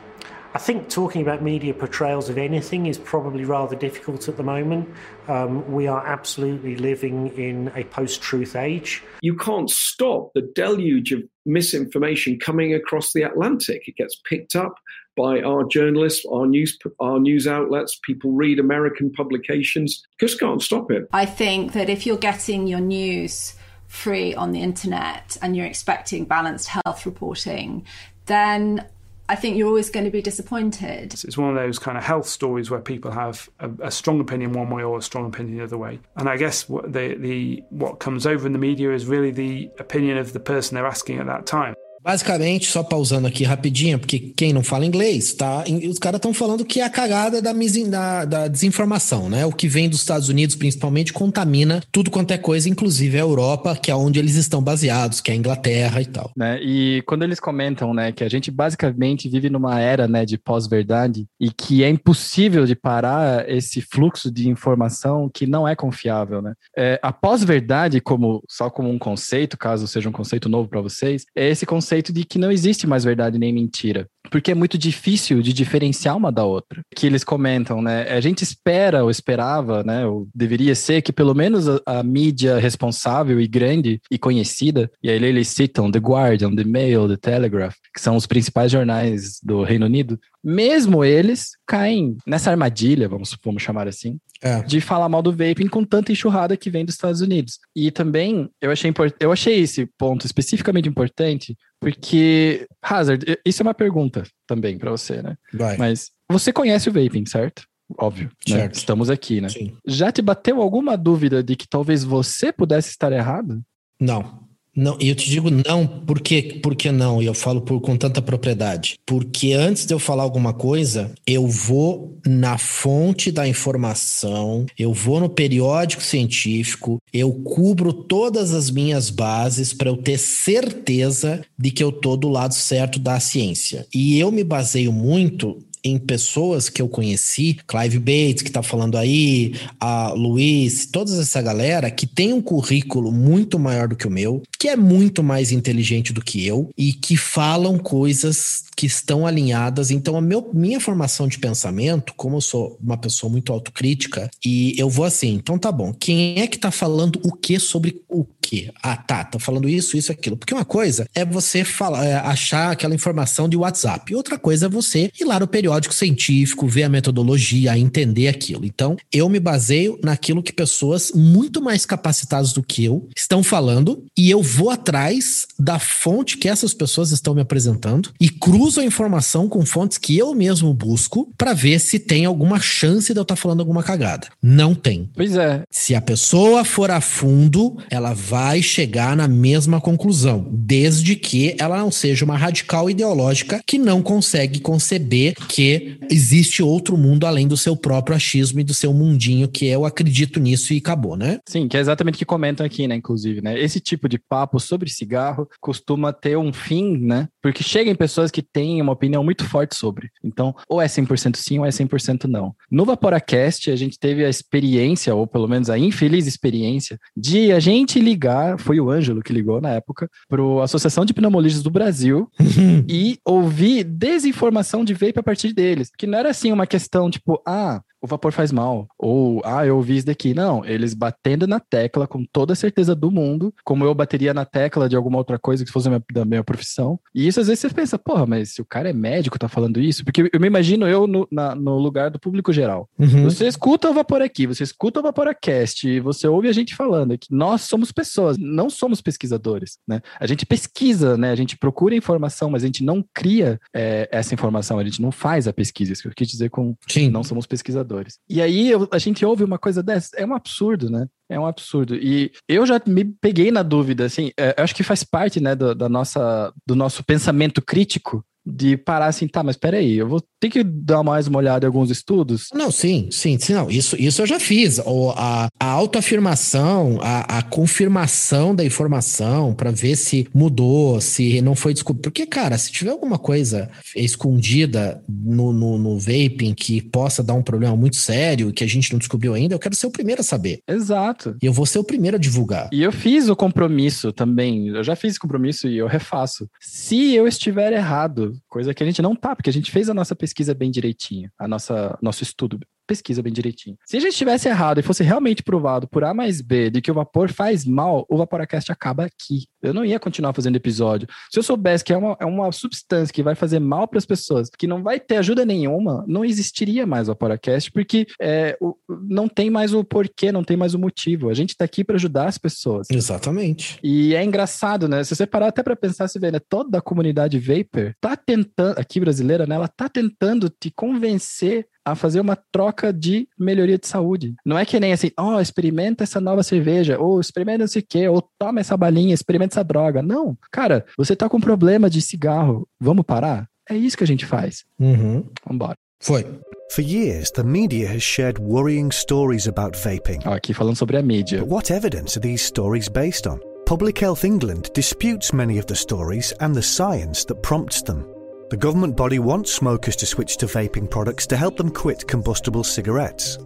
I think talking about media portrayals of anything is probably rather difficult at the moment. Um, we are absolutely living in a post truth age. You can't stop the deluge of misinformation coming across the Atlantic. It gets picked up by our journalists, our news, our news outlets. People read American publications. Just can't stop it. I think that if you're getting your news free on the internet and you're expecting balanced health reporting, then I think you're always going to be disappointed. It's one of those kind of health stories where people have a, a, strong opinion one way or a strong opinion the other way. And I guess what the, the what comes over in the media is really the opinion of the person they're asking at that time. Basicamente, só pausando aqui rapidinho, porque quem não fala inglês, tá? Os caras estão falando que é a cagada da, da, da, desinformação, né? O que vem dos Estados Unidos, principalmente, contamina tudo quanto é coisa, inclusive a Europa, que é onde eles estão baseados, que é a Inglaterra e tal. Né? E quando eles comentam, né, que a gente basicamente vive numa era, né, de pós-verdade e que é impossível de parar esse fluxo de informação que não é confiável, né? É, a pós-verdade, como só como um conceito, caso seja um conceito novo para vocês, é esse conceito conceito de que não existe mais verdade nem mentira, porque é muito difícil de diferenciar uma da outra. Que eles comentam, né? A gente espera ou esperava, né? Ou deveria ser que pelo menos a, a mídia responsável e grande e conhecida, e aí eles citam The Guardian, The Mail, The Telegraph, que são os principais jornais do Reino Unido, mesmo eles caem nessa armadilha, vamos, vamos chamar assim, é. de falar mal do vaping com tanta enxurrada que vem dos Estados Unidos. E também eu achei, eu achei esse ponto especificamente importante porque, Hazard, isso é uma pergunta também para você, né? Vai. Mas você conhece o vaping, certo? Óbvio. Né? Estamos aqui, né? Sim. Já te bateu alguma dúvida de que talvez você pudesse estar errado? Não. Não, e eu te digo não, por quê? Por que não? E eu falo por, com tanta propriedade. Porque antes de eu falar alguma coisa, eu vou na fonte da informação, eu vou no periódico científico, eu cubro todas as minhas bases para eu ter certeza de que eu tô do lado certo da ciência. E eu me baseio muito em pessoas que eu conheci, Clive Bates, que está falando aí, a Luiz, toda essa galera que tem um currículo muito maior do que o meu, que é muito mais inteligente do que eu e que falam coisas que estão alinhadas. Então, a meu, minha formação de pensamento, como eu sou uma pessoa muito autocrítica, e eu vou assim, então tá bom, quem é que tá falando o que sobre o que? Ah, tá, tá falando isso, isso, aquilo. Porque uma coisa é você falar, é, achar aquela informação de WhatsApp, e outra coisa é você ir lá no periódico científico, ver a metodologia, entender aquilo. Então, eu me baseio naquilo que pessoas muito mais capacitadas do que eu estão falando, e eu vou atrás da fonte que essas pessoas estão me apresentando e cruzo a informação com fontes que eu mesmo busco para ver se tem alguma chance de eu estar tá falando alguma cagada. Não tem. Pois é. Se a pessoa for a fundo, ela vai chegar na mesma conclusão, desde que ela não seja uma radical ideológica que não consegue conceber que existe outro mundo além do seu próprio achismo e do seu mundinho, que eu acredito nisso e acabou, né? Sim, que é exatamente o que comentam aqui, né, inclusive, né? Esse tipo de papo sobre cigarro costuma ter um fim, né? Porque chegam pessoas que têm uma opinião muito forte sobre. Então, ou é 100% sim ou é 100% não. No Vaporacast, a gente teve a experiência, ou pelo menos a infeliz experiência, de a gente ligar, foi o Ângelo que ligou na época, para a Associação de Pneumologistas do Brasil [laughs] e ouvir desinformação de vape a partir deles. Que não era assim uma questão tipo, ah, o vapor faz mal. Ou, ah, eu ouvi isso daqui. Não, eles batendo na tecla com toda a certeza do mundo, como eu bateria na tecla de alguma outra coisa que fosse da minha, da minha profissão. E isso às vezes você pensa, porra, mas se o cara é médico, tá falando isso? Porque eu me imagino eu no, na, no lugar do público geral. Uhum. Você escuta o Vapor aqui, você escuta o Vaporacast, você ouve a gente falando que nós somos pessoas, não somos pesquisadores, né? A gente pesquisa, né? A gente procura informação, mas a gente não cria é, essa informação, a gente não faz a pesquisa. Isso que eu quis dizer com Sim. não somos pesquisadores. E aí eu, a gente ouve uma coisa dessa, é um absurdo, né? É um absurdo. E eu já me peguei na dúvida, assim, é, acho que faz parte, né, do, da nossa, do nosso pensamento crítico de parar assim, tá, mas peraí, eu vou ter que dar mais uma olhada em alguns estudos? Não, sim, sim, sim, não, isso, isso eu já fiz. O, a, a autoafirmação, a, a confirmação da informação para ver se mudou, se não foi descoberto. Porque, cara, se tiver alguma coisa escondida no, no, no vaping que possa dar um problema muito sério que a gente não descobriu ainda, eu quero ser o primeiro a saber. Exato. E eu vou ser o primeiro a divulgar. E eu fiz o compromisso também, eu já fiz o compromisso e eu refaço. Se eu estiver errado, coisa que a gente não tá, porque a gente fez a nossa pesquisa bem direitinho, a nossa nosso estudo pesquisa bem direitinho. Se a gente estivesse errado e fosse realmente provado por A mais B de que o vapor faz mal, o Vaporacast acaba aqui. Eu não ia continuar fazendo episódio. Se eu soubesse que é uma, é uma substância que vai fazer mal para as pessoas, que não vai ter ajuda nenhuma, não existiria mais o Vaporacast, porque é, o, não tem mais o porquê, não tem mais o motivo. A gente está aqui para ajudar as pessoas. Exatamente. E é engraçado, né? Se você parar até para pensar, se vê, né? Toda a comunidade Vapor tá tentando, aqui brasileira, né? Ela tá tentando te convencer a fazer uma troca de melhoria de saúde. Não é que nem assim, ó, oh, experimenta essa nova cerveja, ou experimenta não sei o quê, ou toma essa balinha, experimenta essa droga. Não, cara, você tá com problema de cigarro, vamos parar? É isso que a gente faz. Uhum. Vambora. Foi. For years, the media has shared worrying stories about vaping. Ó, aqui falando sobre a mídia. But what evidence are these stories based on? Public Health England disputes many of the stories and the science that prompts them. The government body wants smokers to switch to vaping products to help them quit combustible cigarettes.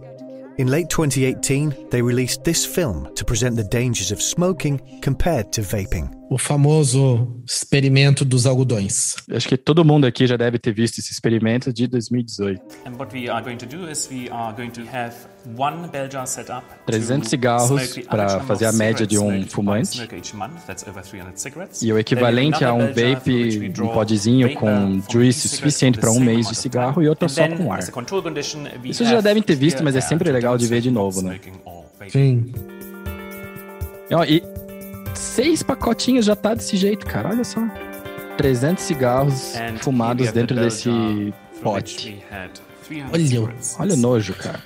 In late 2018, they released this film to present the dangers of smoking compared to vaping. O famoso experimento dos algodões. Acho que todo mundo aqui já deve ter visto esse experimento de 2018. And what we are going to do is we are going to have one bell jar set up 300 cigarros para fazer a média de um fumante. E o equivalente a um vape, um podzinho com juice suficiente para um mês de cigarro e outro só com ar. Isso já devem ter visto, mas é sempre legal de ver de novo, né? Sim. E seis pacotinhos já tá desse jeito, cara. Olha só. 300 cigarros fumados dentro desse pote. Olha, olha o nojo, cara.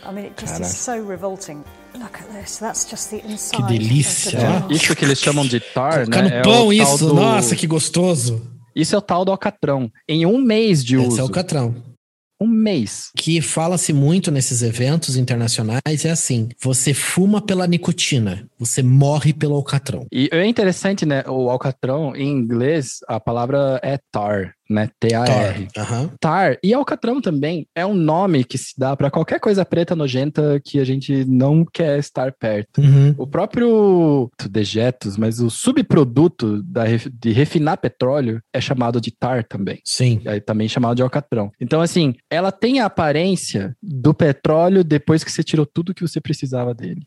Que delícia. É, isso que eles chamam de tar, Colocar né? no é pão o tal isso, do- nossa, que gostoso. Isso é o tal do alcatrão. Em um mês de Esse uso. é o catrão. Um mês. Que fala-se muito nesses eventos internacionais é assim: você fuma pela nicotina, você morre pelo alcatrão. E é interessante, né? O alcatrão, em inglês, a palavra é tar, né? T-A-R. Aham. Tar e alcatrão também é um nome que se dá para qualquer coisa preta nojenta que a gente não quer estar perto. Uhum. O próprio dejetos, mas o subproduto da, de refinar petróleo é chamado de tar também. Sim. É também chamado de alcatrão. Então, assim, ela tem a aparência do petróleo depois que você tirou tudo que você precisava dele.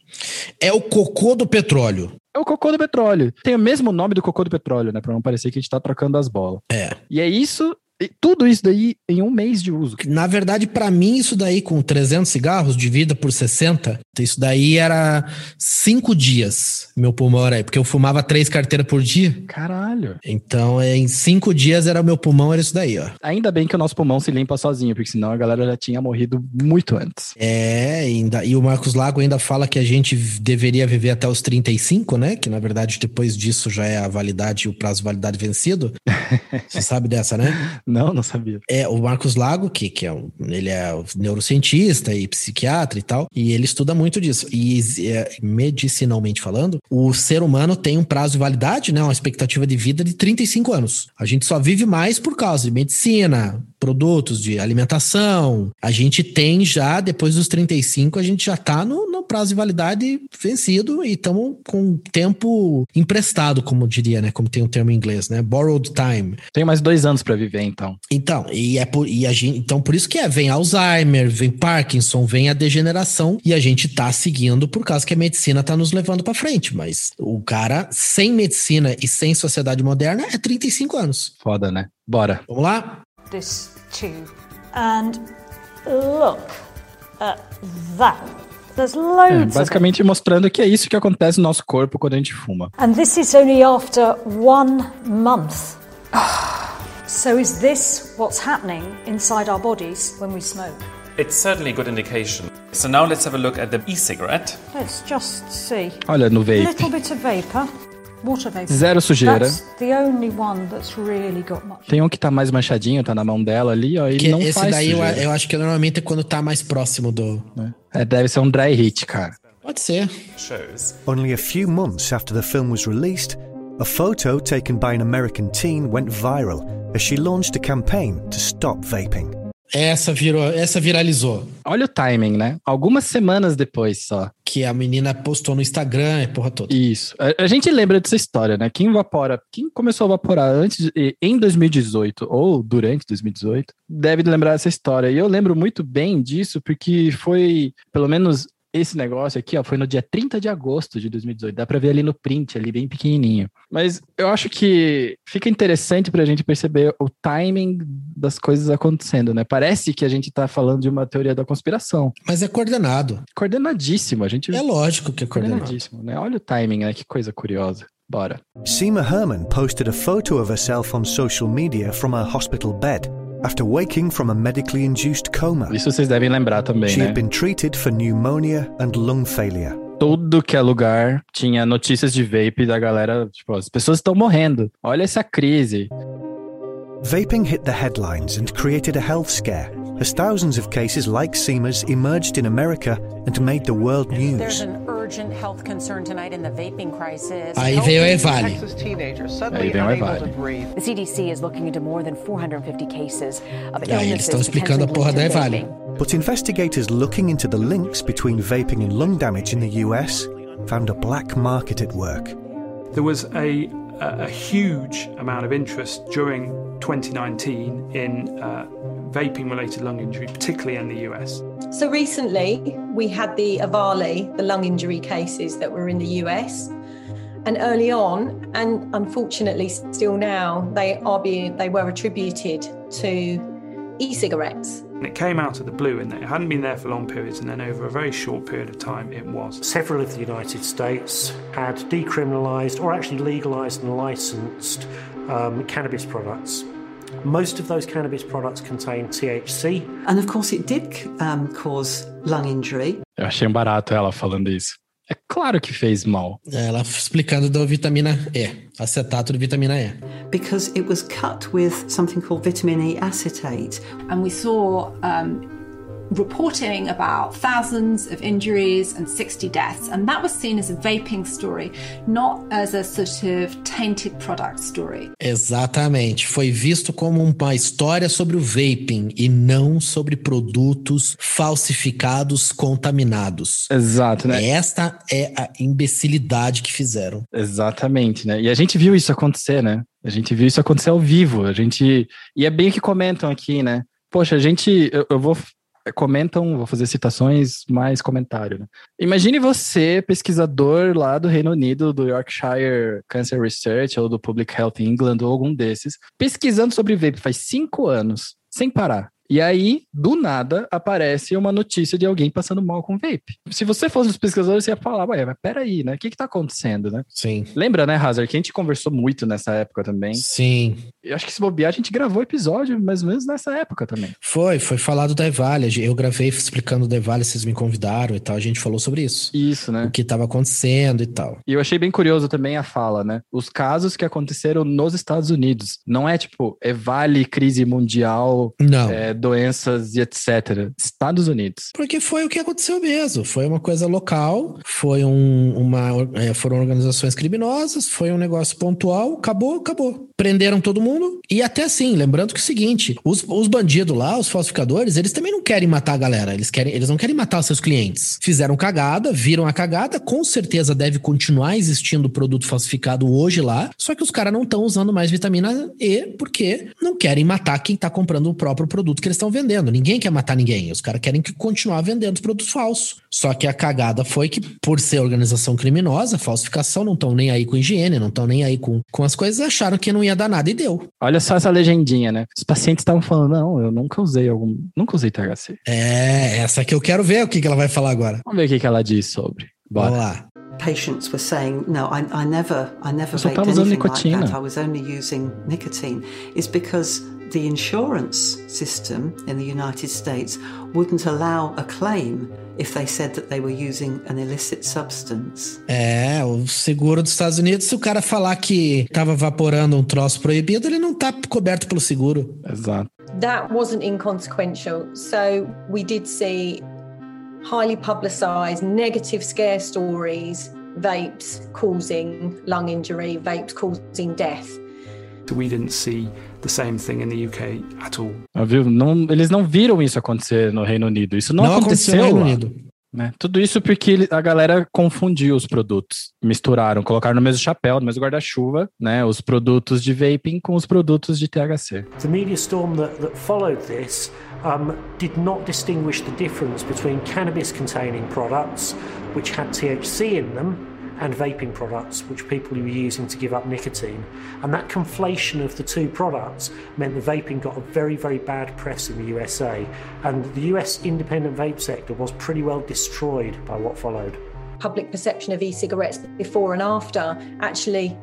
É o cocô do petróleo. É o cocô do petróleo. Tem o mesmo nome do cocô do petróleo, né? Pra não parecer que a gente tá trocando as bolas. É. E é isso, e tudo isso daí em um mês de uso. Na verdade, pra mim, isso daí com 300 cigarros, divida por 60, isso daí era cinco dias, meu pulmão era aí, porque eu fumava três carteiras por dia. Caralho. Então, é, em cinco dias era o meu pulmão, era isso daí, ó. Ainda bem que o nosso pulmão se limpa sozinho, porque senão a galera já tinha morrido muito antes. É, ainda, e o Marcos Lago ainda fala que a gente deveria viver até os 35, né? Que na verdade depois disso já é a validade, o prazo de validade vencido. [laughs] Você sabe dessa, né? Não, não sabia. É, o Marcos Lago, que, que é um, ele é neurocientista e psiquiatra e tal, e ele estuda muito disso. E é, medicinalmente falando, o ser humano tem um prazo de validade, né? Uma expectativa de vida de 35 anos. A gente só vive mais por causa de medicina, produtos de alimentação. A gente tem já, depois dos 35, a gente já tá no, no prazo de validade vencido e estamos com tempo emprestado, como diria, né? Como tem um termo em inglês, né? Borrowed time. Tem mais dois anos pra viver, então. Então, e é por, e a gente, então por isso que é, vem Alzheimer, vem Parkinson, vem a degeneração e a gente tá seguindo por causa que a medicina tá nos levando pra frente, mas o cara sem medicina e sem sociedade moderna é 35 anos. Foda, né? Bora. Vamos lá? This tube. And look at that. There's É, loads of basicamente mostrando que é isso que acontece no nosso corpo quando a gente fuma. And this is only after one month. [sighs] So is this what's happening inside our bodies when we smoke? It's certainly a good indication. So now let's have a look at the e-cigarette. Let's just see. Olha no A little bit of vapor. Zero sujeira. Tem um que tá mais manchadinho, tá na mão dela ali, ó, e Que não esse faz daí eu, eu acho que normalmente é quando tá mais próximo do. É, deve ser um dry hit, cara. Pode ser. Only a few months after the film was released, a photo taken by an American teen went viral as she launched a campaign to stop vaping. Essa virou, essa viralizou. Olha o timing, né? Algumas semanas depois só. Que a menina postou no Instagram e porra toda. Isso. A, a, gente lembra dessa história, né? Quem vapora, quem começou a vaporar antes em 2018 ou durante 2018, deve lembrar dessa história. E eu lembro muito bem disso porque foi, pelo menos esse negócio aqui, ó, foi no dia 30 de agosto de 2018. Dá para ver ali no print, ali bem pequenininho. Mas eu acho que fica interessante para a gente perceber o timing das coisas acontecendo, né? Parece que a gente tá falando de uma teoria da conspiração. Mas é coordenado. Coordenadíssimo. A gente É lógico que é coordenado. Coordenadíssimo, né? Olha o timing, né? Que coisa curiosa. Bora. Seema Herman posted a photo of herself on social media from a hospital bed. After waking from a medically induced coma. Isso vocês devem lembrar também, She né? had been treated for pneumonia and lung failure. Tudo que é lugar tinha notícias de vape da galera, tipo, as pessoas estão morrendo. Olha essa crise. Vaping hit the headlines and created a health scare as thousands of cases like Seema's emerged in America and made the world news. There's an urgent health concern tonight in the vaping crisis. Aí veio a Evale. Texas teenager Aí suddenly unable Evale. to breathe. The CDC is looking into more than 450 cases of illnesses estão explicando a porra potentially linked to vaping. But investigators looking into the links between vaping and lung damage in the US found a black market at work. There was a, a, a huge amount of interest during 2019 in uh, vaping related lung injury, particularly in the US. So recently, we had the Avali, the lung injury cases that were in the US. And early on, and unfortunately still now, they are being they were attributed to e-cigarettes. And it came out of the blue and it hadn't been there for long periods, and then over a very short period of time, it was. Several of the United States had decriminalised or actually legalised and licensed um, cannabis products. Most of those cannabis products contain THC. And of course, it did um, cause lung injury. Eu achei um barato ela falando isso. É claro que fez mal. Ela explicando da vitamina E, acetato de vitamina E. because it was cut with something called vitamin E acetate. And we saw um, reporting about thousands of injuries and 60 deaths. And that was seen as a vaping story, not as a sort of tainted product story. Exatamente. Foi visto como uma história sobre o vaping e não sobre produtos falsificados, contaminados. Exato, né? Esta é a imbecilidade que fizeram. Exatamente, né? E a gente viu isso acontecer, né? A gente viu isso acontecer ao vivo. A gente. E é bem o que comentam aqui, né? Poxa, a gente. Eu, eu vou. Comentam, vou fazer citações mais comentário. Né? Imagine você, pesquisador lá do Reino Unido, do Yorkshire Cancer Research ou do Public Health England ou algum desses, pesquisando sobre vape faz cinco anos, sem parar. E aí, do nada, aparece uma notícia de alguém passando mal com vape. Se você fosse os pesquisadores, você ia falar, ué, mas peraí, né? O que que tá acontecendo, né? Sim. Lembra, né, Hazard, que a gente conversou muito nessa época também? Sim. Eu acho que se bobear, a gente gravou episódio mais ou menos nessa época também. Foi, foi falado da Evale. Eu gravei explicando da Evale, vocês me convidaram e tal. A gente falou sobre isso. Isso, né? O que estava acontecendo e tal. E eu achei bem curioso também a fala, né? Os casos que aconteceram nos Estados Unidos. Não é tipo, é vale crise mundial, Não. é, doenças e etc. Estados Unidos. Porque foi o que aconteceu mesmo. Foi uma coisa local, foi um, uma, é, foram organizações criminosas, foi um negócio pontual, acabou, acabou. Prenderam todo mundo. E até assim, lembrando que é o seguinte: os, os bandidos lá, os falsificadores, eles também não querem matar a galera. Eles, querem, eles não querem matar os seus clientes. Fizeram cagada, viram a cagada, com certeza deve continuar existindo produto falsificado hoje lá. Só que os caras não estão usando mais vitamina E porque não querem matar quem tá comprando o próprio produto que eles estão vendendo. Ninguém quer matar ninguém. Os caras querem que continuar vendendo os produtos falsos. Só que a cagada foi que, por ser organização criminosa, falsificação, não estão nem aí com higiene, não estão nem aí com, com as coisas, acharam que não ia dar nada e deu. Olha só essa legendinha, né? Os pacientes estavam falando, não, eu nunca usei algum. Nunca usei THC. É, essa que eu quero ver o que, que ela vai falar agora. Vamos ver o que, que ela diz sobre. Bora. Vamos lá. Patients were saying, "No, I, I never, I never usando anything like nicotina. that. I was only using nicotine." Is because the insurance system in the United States wouldn't allow a claim if they said that they were using an illicit substance. É, o seguro dos Estados Unidos, se o cara falar que tava vaporando um troço proibido, ele não tá coberto pelo seguro. Exato. That wasn't inconsequential. So we did see highly publicized negative scare stories, vapes causing lung injury, vapes causing death. We didn't see the same thing in the UK at all. Ah, Viu? Não, eles não viram isso acontecer no Reino Unido. Isso não, Não aconteceu aconteceu, no Reino lá, Unido. né? Tudo isso porque a galera confundiu os produtos, misturaram, colocaram no mesmo chapéu, no mesmo guarda-chuva, né? Os produtos de vaping com os produtos de THC. The media storm that, that followed this um, did not distinguish the difference between cannabis containing products, which had THC in them, and vaping products, which people were using to give up nicotine. And that conflation of the two products meant that vaping got a very, very bad press in the USA. And the US independent vape sector was pretty well destroyed by what followed. Public perception of e-cigarettes before and after, actually,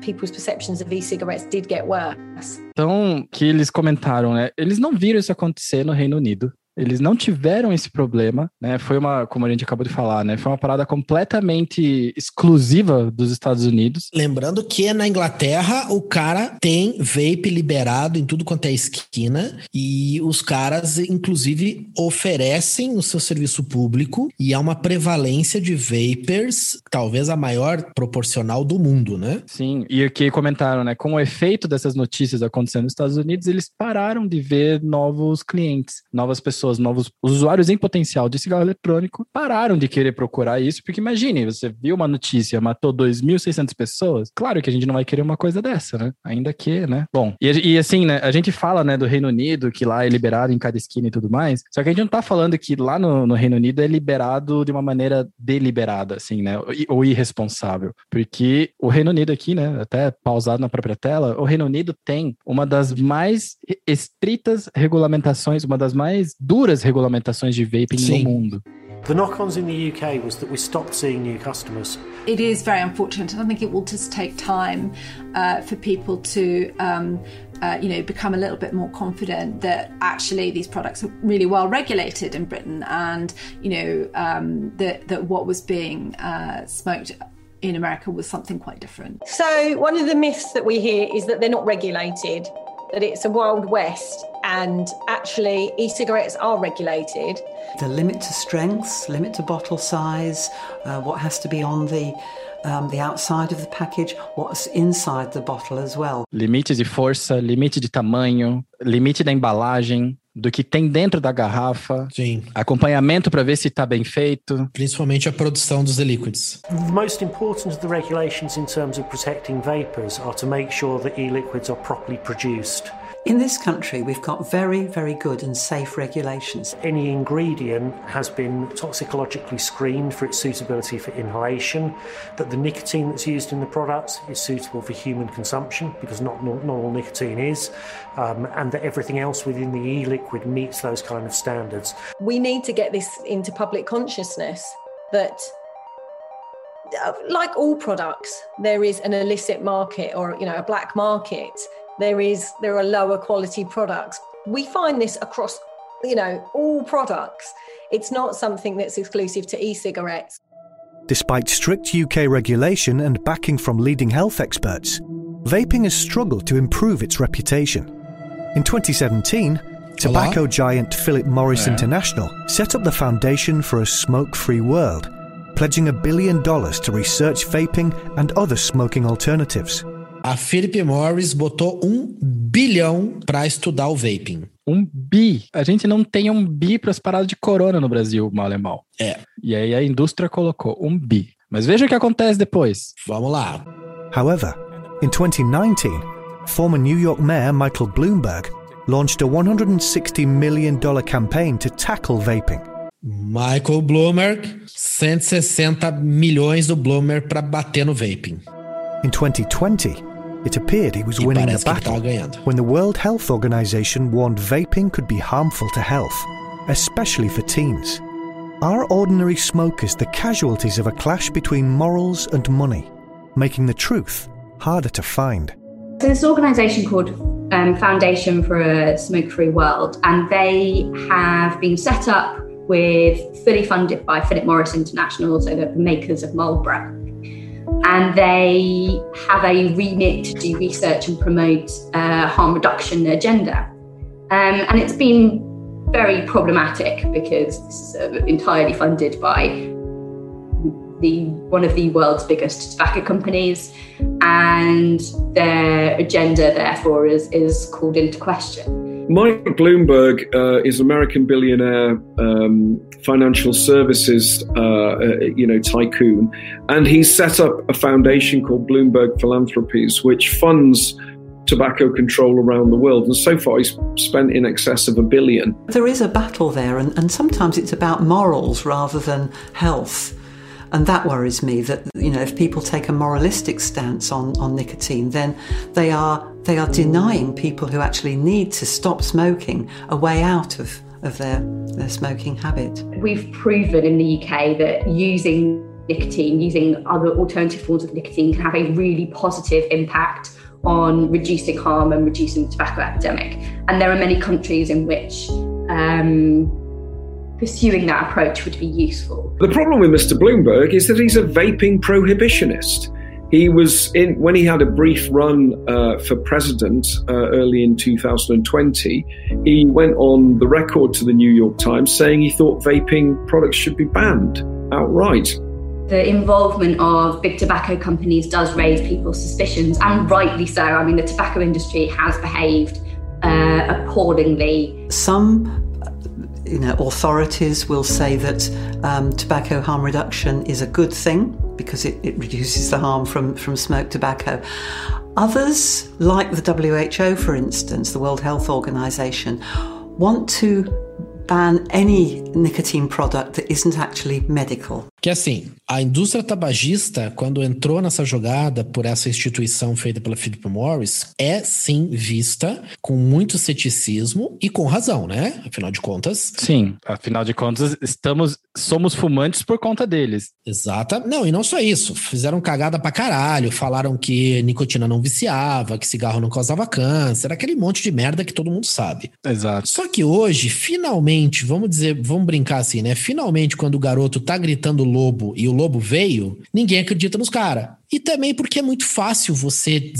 people's perceptions of e-cigarettes did get worse. Então, que eles comentaram, né? Eles não viram isso acontecer no Reino Unido. Eles não tiveram esse problema, né? Foi uma, como a gente acabou de falar, né? Foi uma parada completamente exclusiva dos Estados Unidos. Lembrando que na Inglaterra o cara tem vape liberado em tudo quanto é esquina e os caras, inclusive, oferecem o seu serviço público e há uma prevalência de vapers, talvez a maior proporcional do mundo, né? Sim, e o que comentaram, né? Com o efeito dessas notícias acontecendo nos Estados Unidos, eles pararam de ver novos clientes, novas pessoas, novos usuários em potencial de cigarro eletrônico, pararam de querer procurar isso, porque imagine, você viu uma notícia, matou 2.600 pessoas, claro que a gente não vai querer uma coisa dessa, né? Ainda que, né? Bom, e, e assim, né? A gente fala, né, do Reino Unido, que lá é liberado em cada esquina e tudo mais, só que a gente não tá falando que lá no, no Reino Unido é liberado de uma maneira deliberada, assim, né? Ou irresponsável. Porque o Reino Unido aqui, né, até pausado na própria tela, o Reino Unido tem uma das mais estritas regulamentações, uma das mais duras regulamentações de vaping Sim. no mundo. The knock ons in the UK was that we stopped seeing new customers. It is very unfortunate, and I think it will just take time uh, for people to, um, uh, you know, become a little bit more confident that actually these products are really well regulated in Britain, and you know um, that that what was being uh, smoked in America was something quite different. So, one of the myths that we hear is that they're not regulated, that it's a wild west, and actually, e cigarettes are regulated. The limit to strengths, limit to bottle size, uh, what has to be on the um, the outside of the package, what's inside the bottle as well. Limite de força, limite de tamanho, limite da embalagem, do que tem dentro da garrafa. Sim. Acompanhamento para ver se está bem feito. Principalmente a produção dos e-liquids. The most important of the regulations in terms of protecting vapors are to make sure that e liquids are properly produced. In this country, we've got very, very good and safe regulations. Any ingredient has been toxicologically screened for its suitability for inhalation, that the nicotine that's used in the products is suitable for human consumption, because not, not, not all nicotine is, um, and that everything else within the e liquid meets those kind of standards. We need to get this into public consciousness that uh, like all products there is an illicit market or you know a black market there is there are lower quality products we find this across you know all products it's not something that's exclusive to e-cigarettes Despite strict UK regulation and backing from leading health experts, vaping has struggled to improve its reputation. In 2017, tobacco giant Philip Morris Yeah. International set up the Foundation for a Smoke Free World, pledging a billion dollars to research vaping and other smoking alternatives. A Philip Morris botou um bilhão para estudar o vaping. Um bi. A gente não tem um bi para as paradas de corona no Brasil, mal é mal. É. E aí a indústria colocou um bi. Mas veja o que acontece depois. Vamos lá. However, in 2019, former New York Mayor Michael Bloomberg launched a $160 million campaign to tackle vaping. Michael Bloomberg, 160 milhões do Bloomberg para bater no vaping. In 2020, it appeared he was winning the parece que ele battle when the World Health Organization warned vaping could be harmful to health, especially for teens. Are ordinary smokers the casualties of a clash between morals and money, making the truth harder to find? So there's an organisation called um, Foundation for a Smoke-Free World, and they have been set up with fully funded by Philip Morris International, so the makers of Marlboro. And they have a remit to do research and promote uh, harm reduction agenda. Um, and it's been very problematic because this is uh, entirely funded by the one of the world's biggest tobacco companies, and their agenda, therefore, is is called into question. Mike Bloomberg uh, is American billionaire, um, financial services, uh, uh, you know, tycoon, and he's set up a foundation called Bloomberg Philanthropies, which funds tobacco control around the world. And so far, he's spent in excess of a billion. There is a battle there, and, and sometimes it's about morals rather than health. And that worries me that, you know, if people take a moralistic stance on, on nicotine, then they are, they are denying people who actually need to stop smoking a way out of, of their, their smoking habit. We've proven in the UK that using nicotine, using other alternative forms of nicotine, can have a really positive impact on reducing harm and reducing the tobacco epidemic. And there are many countries in which um, pursuing that approach would be useful. The problem with Mr. Bloomberg is that he's a vaping prohibitionist. He was in when he had a brief run uh, for president uh, early in 2020. He went on the record to the New York Times saying he thought vaping products should be banned outright the involvement of big tobacco companies does raise people's suspicions, and rightly so. I mean, the tobacco industry has behaved uh, appallingly. Some you know, authorities will say that um, tobacco harm reduction is a good thing because it, it reduces the harm from, from smoked tobacco. Others, like the WHO, for instance, the World Health Organization, want to ban any nicotine product that isn't actually medical. Que assim, a indústria tabagista, quando entrou nessa jogada por essa instituição feita pela Philip Morris, é sim vista com muito ceticismo e com razão, né? Afinal de contas. Sim, afinal de contas, estamos somos fumantes por conta deles. Exata. Não, e não só isso. Fizeram cagada pra caralho, falaram que nicotina não viciava, que cigarro não causava câncer, aquele monte de merda que todo mundo sabe. Exato. Só que hoje, finalmente, vamos dizer, vamos brincar assim, né? Finalmente, quando o garoto tá gritando lobo e o lobo veio, ninguém acredita nos caras. E também porque é muito fácil você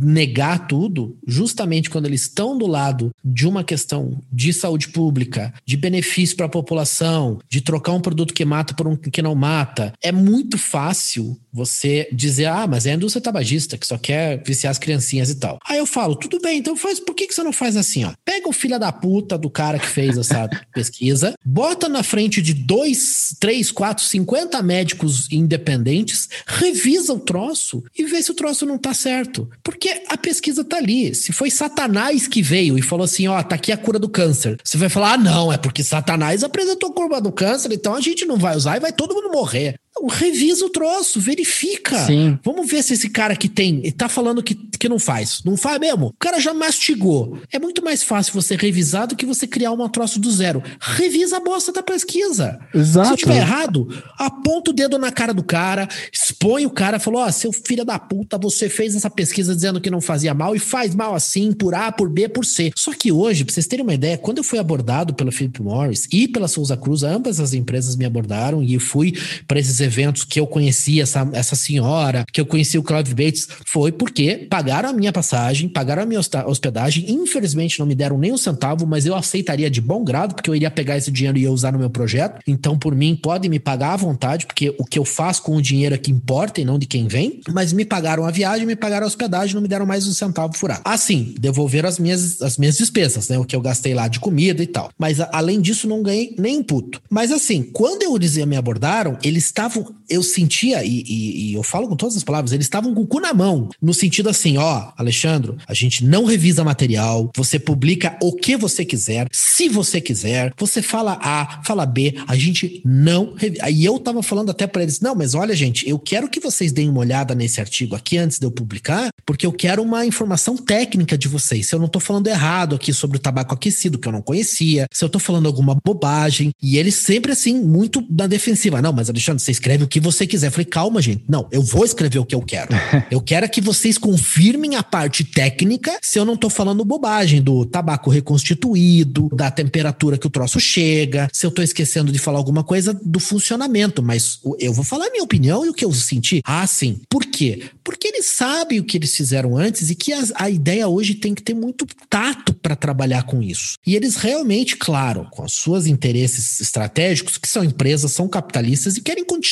negar tudo, justamente quando eles estão do lado de uma questão de saúde pública, de benefício para a população, de trocar um produto que mata por um que não mata. É muito fácil você dizer, ah, mas é a indústria tabagista que só quer viciar as criancinhas e tal. Aí eu falo, tudo bem, então faz, por que, que você não faz assim, ó? Pega o filho da puta do cara que fez essa [laughs] pesquisa, bota na frente de dois, três, quatro, cinquenta médicos independentes, revisa troço e vê se o troço não tá certo. Porque a pesquisa tá ali. Se foi Satanás que veio e falou assim, ó, tá aqui a cura do câncer. Você vai falar, ah, não, é porque Satanás apresentou a cura do câncer, então a gente não vai usar e vai todo mundo morrer revisa o troço, verifica. Sim. Vamos ver se esse cara que tem, tá falando que, que não faz. Não faz mesmo? O cara já mastigou. É muito mais fácil você revisar do que você criar uma troço do zero. Revisa a bosta da pesquisa. Exato. Se tiver errado, aponta o dedo na cara do cara, expõe o cara, falou: Ó, oh, seu filho da puta, você fez essa pesquisa dizendo que não fazia mal e faz mal assim, por A, por B, por C. Só que hoje, pra vocês terem uma ideia, quando eu fui abordado pela Philip Morris e pela Souza Cruz, ambas as empresas me abordaram e fui para esses eventos que eu conheci essa, essa senhora, que eu conheci o Clive Bates, foi porque pagaram a minha passagem, pagaram a minha hospedagem. Infelizmente não me deram nem um centavo, mas eu aceitaria de bom grado, porque eu iria pegar esse dinheiro e ia usar no meu projeto. Então, por mim, pode me pagar à vontade, porque o que eu faço com o dinheiro é que importa e não de quem vem. Mas me pagaram a viagem, me pagaram a hospedagem, não me deram mais um centavo furado. Assim, devolveram as minhas, as minhas despesas, né? O que eu gastei lá de comida e tal. Mas além disso, não ganhei nem puto. Mas assim, quando eu dizia me abordaram, eles estavam eu sentia, e, e, e, eu falo com todas as palavras, eles estavam com o cu na mão, no sentido assim, ó, Alexandre, a gente não revisa material, você publica o que você quiser, se você quiser, você fala A, fala B, a gente não revisa. Eu tava falando até para eles, não, mas olha, gente, eu quero que vocês deem uma olhada nesse artigo aqui antes de eu publicar, porque eu quero uma informação técnica de vocês. Se eu não tô falando errado aqui sobre o tabaco aquecido, que eu não conhecia, se eu tô falando alguma bobagem, e eles sempre assim, muito na defensiva. Não, mas Alexandre, você escreve o que você quiser. Eu falei, calma, gente. Não, eu vou escrever o que eu quero. [laughs] eu quero é que vocês confirmem a parte técnica se eu não tô falando bobagem do tabaco reconstituído, da temperatura que o troço chega, se eu tô esquecendo de falar alguma coisa do funcionamento, mas eu vou falar a minha opinião e o que eu senti. Ah, sim. Por quê? Porque eles sabem o que eles fizeram antes e que a, a ideia hoje tem que ter muito tato para trabalhar com isso. E eles realmente, claro, com os seus interesses estratégicos, que são empresas, são capitalistas e querem continuar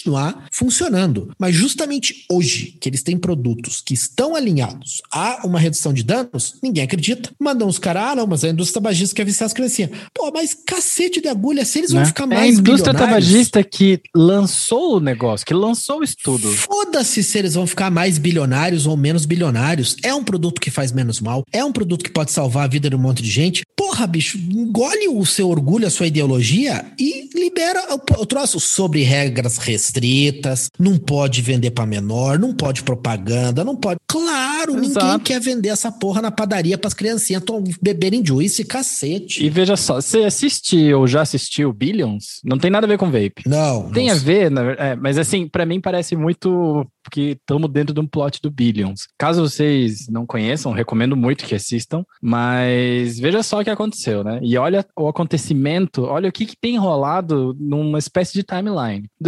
funcionando. Mas justamente hoje, que eles têm produtos que estão alinhados a uma redução de danos, ninguém acredita. Mandam os caras, ah, não, mas a indústria tabagista quer viciar as criancinhas. Pô, mas cacete de agulha, se eles vão Né? ficar É mais a indústria tabagista que lançou o negócio, que lançou o estudo. Foda-se se eles vão ficar mais bilionários ou menos bilionários. É um produto que faz menos mal. É um produto que pode salvar a vida de um monte de gente. Porra, bicho, engole o seu orgulho, a sua ideologia e libera o, o troço sobre regras restritas. Não pode vender pra menor, não pode propaganda, não pode. Claro, ninguém Exato. quer vender essa porra na padaria pras criancinhas tom- beberem juice, cacete. E veja só, você assiste ou já assistiu Billions? Não tem nada a ver com vape. Não. Tem a ver, na é, mas assim, pra mim parece muito que estamos dentro de um plot do Billions. Caso vocês não conheçam, recomendo muito que assistam, mas veja só o que aconteceu, né? E olha o acontecimento, olha o que, que tem rolado numa espécie de timeline. Em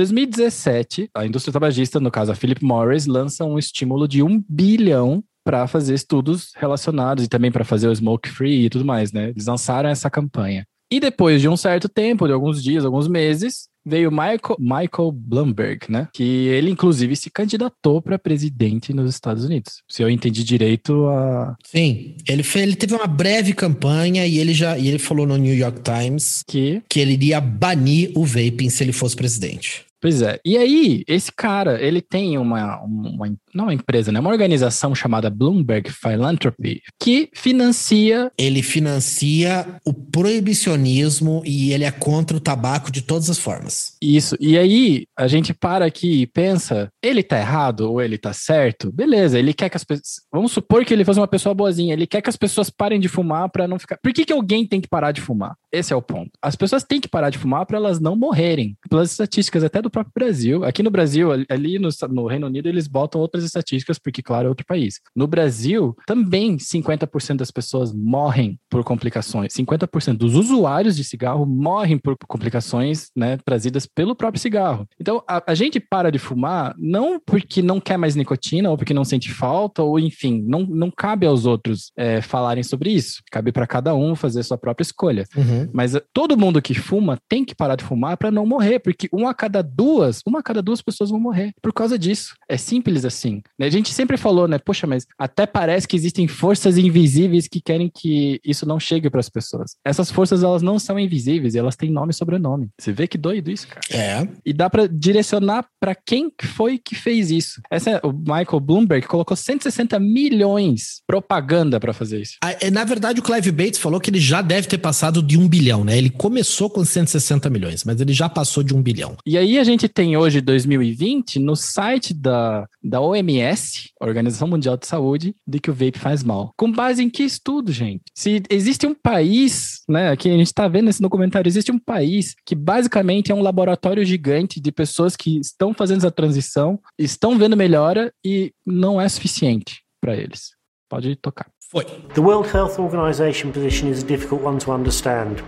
2017, a indústria tabagista, no caso a Philip Morris, lança um estímulo de um bilhão para fazer estudos relacionados e também para fazer o smoke free e tudo mais, né? Eles lançaram essa campanha. E depois de um certo tempo, de alguns dias, alguns meses, veio Michael, Michael Bloomberg, né? Que ele, inclusive, se candidatou para presidente nos Estados Unidos. Se eu entendi direito, a. Sim, ele, fe- ele teve uma breve campanha e ele já e ele falou no New York Times que, que ele iria banir o vaping se ele fosse presidente. Pois é. E aí, esse cara, ele tem uma, uma não uma empresa, né? Uma organização chamada Bloomberg Philanthropy, que financia. Ele financia o proibicionismo e ele é contra o tabaco de todas as formas. Isso. E aí, a gente para aqui e pensa, ele tá errado ou ele tá certo? Beleza, ele quer que as pessoas. Vamos supor que ele fosse uma pessoa boazinha. Ele quer que as pessoas parem de fumar para não ficar. Por que, que alguém tem que parar de fumar? Esse é o ponto. As pessoas têm que parar de fumar para elas não morrerem. Pelas estatísticas até do próprio Brasil. Aqui no Brasil, ali- no, no Reino Unido, eles botam outras estatísticas, porque, claro, é outro país. No Brasil, também 50% das pessoas morrem por complicações. 50% dos usuários de cigarro morrem por complicações né, trazidas pelo próprio cigarro. Então, a, a gente para de fumar não porque não quer mais nicotina ou porque não sente falta, ou enfim, não, não cabe aos outros é, falarem sobre isso. Cabe para cada um fazer a sua própria escolha. Mas eh, todo mundo que fuma tem que parar de fumar para não morrer, porque uma a cada duas, uma a cada duas pessoas vão morrer por causa disso. É simples assim. né? A gente sempre falou, né? Poxa, mas até parece que existem forças invisíveis que querem que isso não chegue para as pessoas. Essas forças elas não são invisíveis, elas têm nome e sobrenome. Você vê que doido isso, cara. É. E dá para direcionar para quem que foi que fez isso. Essa é, o Michael Bloomberg colocou 160 milhões propaganda para fazer isso. Ah, é, Na verdade, o Clive Bates falou que ele já deve ter passado de um bilhão, né? Ele começou com 160 milhões, mas ele já passou de um bilhão. E aí a gente tem hoje, 2020, no site da, da OMS, Organização Mundial de Saúde, de que o vape faz mal. Com base em que estudo, gente? Se existe um país, né, aqui a gente tá vendo esse documentário, existe um país que basicamente é um laboratório gigante de pessoas que estão fazendo essa transição, estão vendo melhora e não é suficiente para eles. Pode tocar. Foi. The World Health Organization position is a difficult one to understand.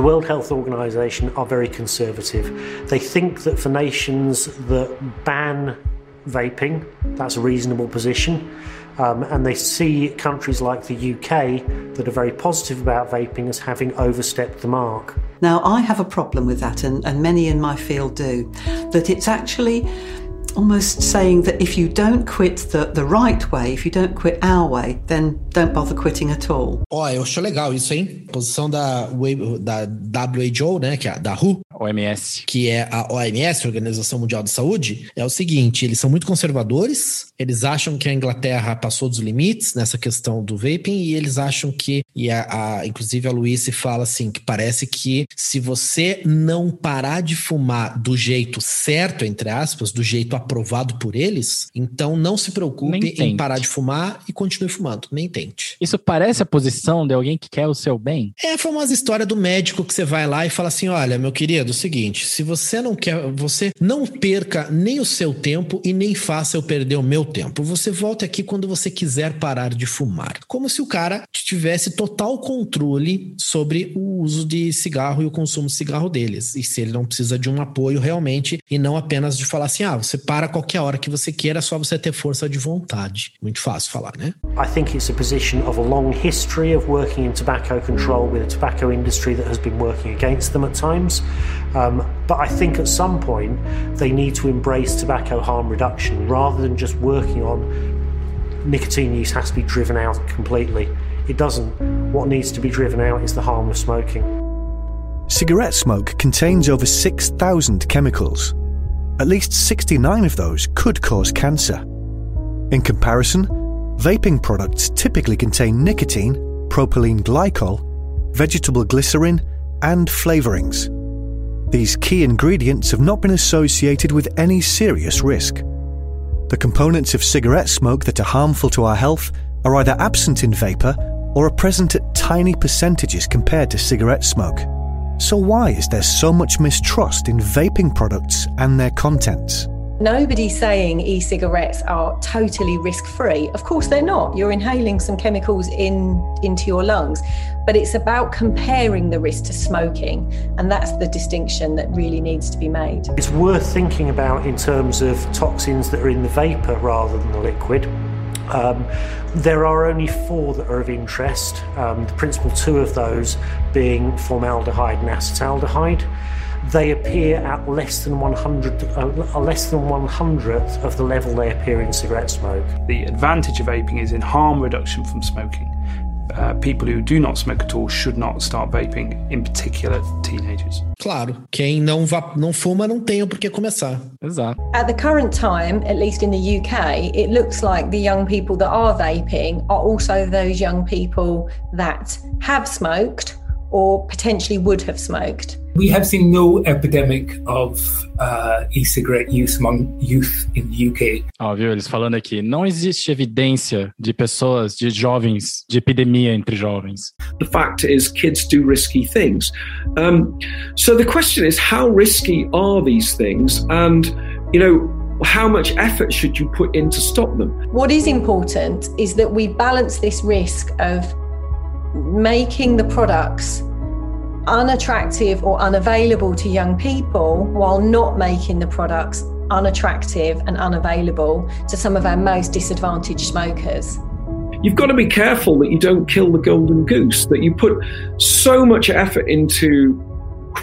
The World Health Organization are very conservative. They think that for nations that ban vaping, that's a reasonable position. Um, and they see countries like the UK that are very positive about vaping as having overstepped the mark. Now, I have a problem with that, and, and many in my field do, that it's actually almost saying that if you don't quit the, the right way, if you don't quit our way, then don't bother quitting at all. Ó, eu acho legal isso, hein? Posição da, da WHO, né? Que é da WHO. OMS. Que é a OMS, Organização Mundial de Saúde. É o seguinte: eles são muito conservadores, eles acham que a Inglaterra passou dos limites nessa questão do vaping e eles acham que E a, a inclusive a Luísa fala assim que parece que se você não parar de fumar do jeito certo, entre aspas, do jeito aprovado por eles, então não se preocupe em parar de fumar e continue fumando. Nem tente. Isso parece a posição de alguém que quer o seu bem? É a famosa história do médico que você vai lá e fala assim: olha, meu querido, o seguinte, se você não quer, você não perca nem o seu tempo e nem faça eu perder o meu tempo. Você volta aqui quando você quiser parar de fumar. Como se o cara tivesse total controle sobre o uso de cigarro e o consumo de cigarro deles. E se ele não precisa de um apoio realmente e não apenas de falar assim: ah, você para qualquer hora que você queira, é só você ter força de vontade. Muito fácil falar, né? I think it's a position of a long history of working in tobacco control with a tobacco industry that has been working against them at times. Um, but I think at some point they need to embrace tobacco harm reduction rather than just working on nicotine use has to be driven out completely. It doesn't. What needs to be driven out is the harm of smoking. Cigarette smoke contains over 6,000 chemicals. At least 69 of those could cause cancer. In comparison, vaping products typically contain nicotine, propylene glycol, vegetable glycerin, and flavourings. These key ingredients have not been associated with any serious risk. The components of cigarette smoke that are harmful to our health are either absent in vapour or are present at tiny percentages compared to cigarette smoke. So, why is there so much mistrust in vaping products and their contents? Nobody's saying e cigarettes are totally risk free. Of course, they're not. You're inhaling some chemicals in, into your lungs, but it's about comparing the risk to smoking. And that's the distinction that really needs to be made. It's worth thinking about in terms of toxins that are in the vapour rather than the liquid. Um, there are only four that are of interest, um, the principal two of those being formaldehyde and acetaldehyde. They appear at less than 100, uh, less than one hundredth of the level they appear in cigarette smoke. The advantage of vaping is in harm reduction from smoking. Uh, people who do not smoke at all should not start vaping, in particular teenagers. Claro, quem não, va não fuma não tem o porquê começar. Exato. At the current time, at least in the UK, it looks like the young people that are vaping are also those young people that have smoked or potentially would have smoked. We have seen no epidemic of uh, e-cigarette use among youth in the UK. Ó, viu? Eles falando aqui, não existe evidência de pessoas, de jovens, de epidemia entre jovens. The fact is, kids do risky things. Um, so the question is, how risky are these things? And, you know, how much effort should you put in to stop them? What is important is that we balance this risk of making the products unattractive or unavailable to young people while not making the products unattractive and unavailable to some of our most disadvantaged smokers. You've got to be careful that you don't kill the golden goose, that you put so much effort into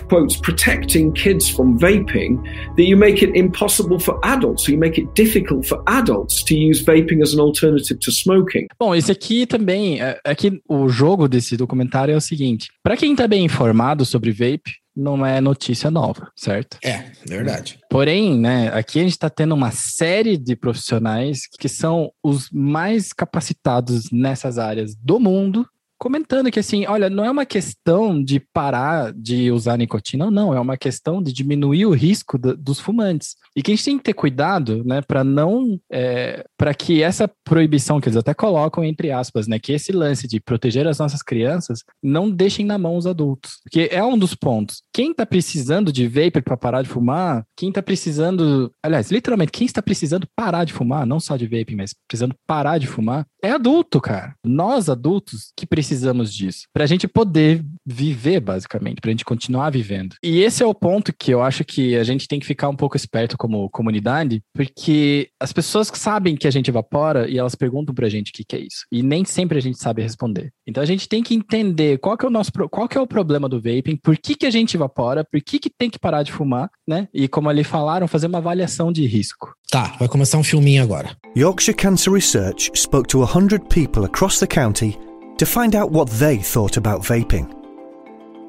quotes protecting kids from vaping that you make it impossible for adults so you make it difficult for adults to use vaping as an alternative to smoking. Bom, esse aqui também, aqui é o jogo desse documentário é o seguinte, para quem tá bem informado sobre vape, não é notícia nova, certo? É, verdade. Porém, né, aqui a gente está tendo uma série de profissionais que são os mais capacitados nessas áreas do mundo comentando que assim, olha, não é uma questão de parar de usar nicotina, não, é uma questão de diminuir o risco do, dos fumantes. E que a gente tem que ter cuidado, né, para não, é, para que essa proibição que eles até colocam entre aspas, né, que esse lance de proteger as nossas crianças não deixem na mão os adultos, porque é um dos pontos. Quem está precisando de vapor para parar de fumar, quem está precisando, aliás, literalmente, quem está precisando parar de fumar, não só de vaping, mas precisando parar de fumar, é adulto, cara. Nós adultos que precisamos disso, para a gente poder viver, basicamente, para a gente continuar vivendo. E esse é o ponto que eu acho que a gente tem que ficar um pouco esperto como comunidade, porque as pessoas sabem que a gente evapora e elas perguntam pra gente o que, que é isso. E nem sempre a gente sabe responder. Então a gente tem que entender qual que é o nosso qual que é o problema do vaping, por que, que a gente evapora, por que, que tem que parar de fumar, né? E como ali falaram, fazer uma avaliação de risco. Tá, vai começar um filminho agora. Yorkshire Cancer Research spoke to 100 people across the county to find out what they thought about vaping.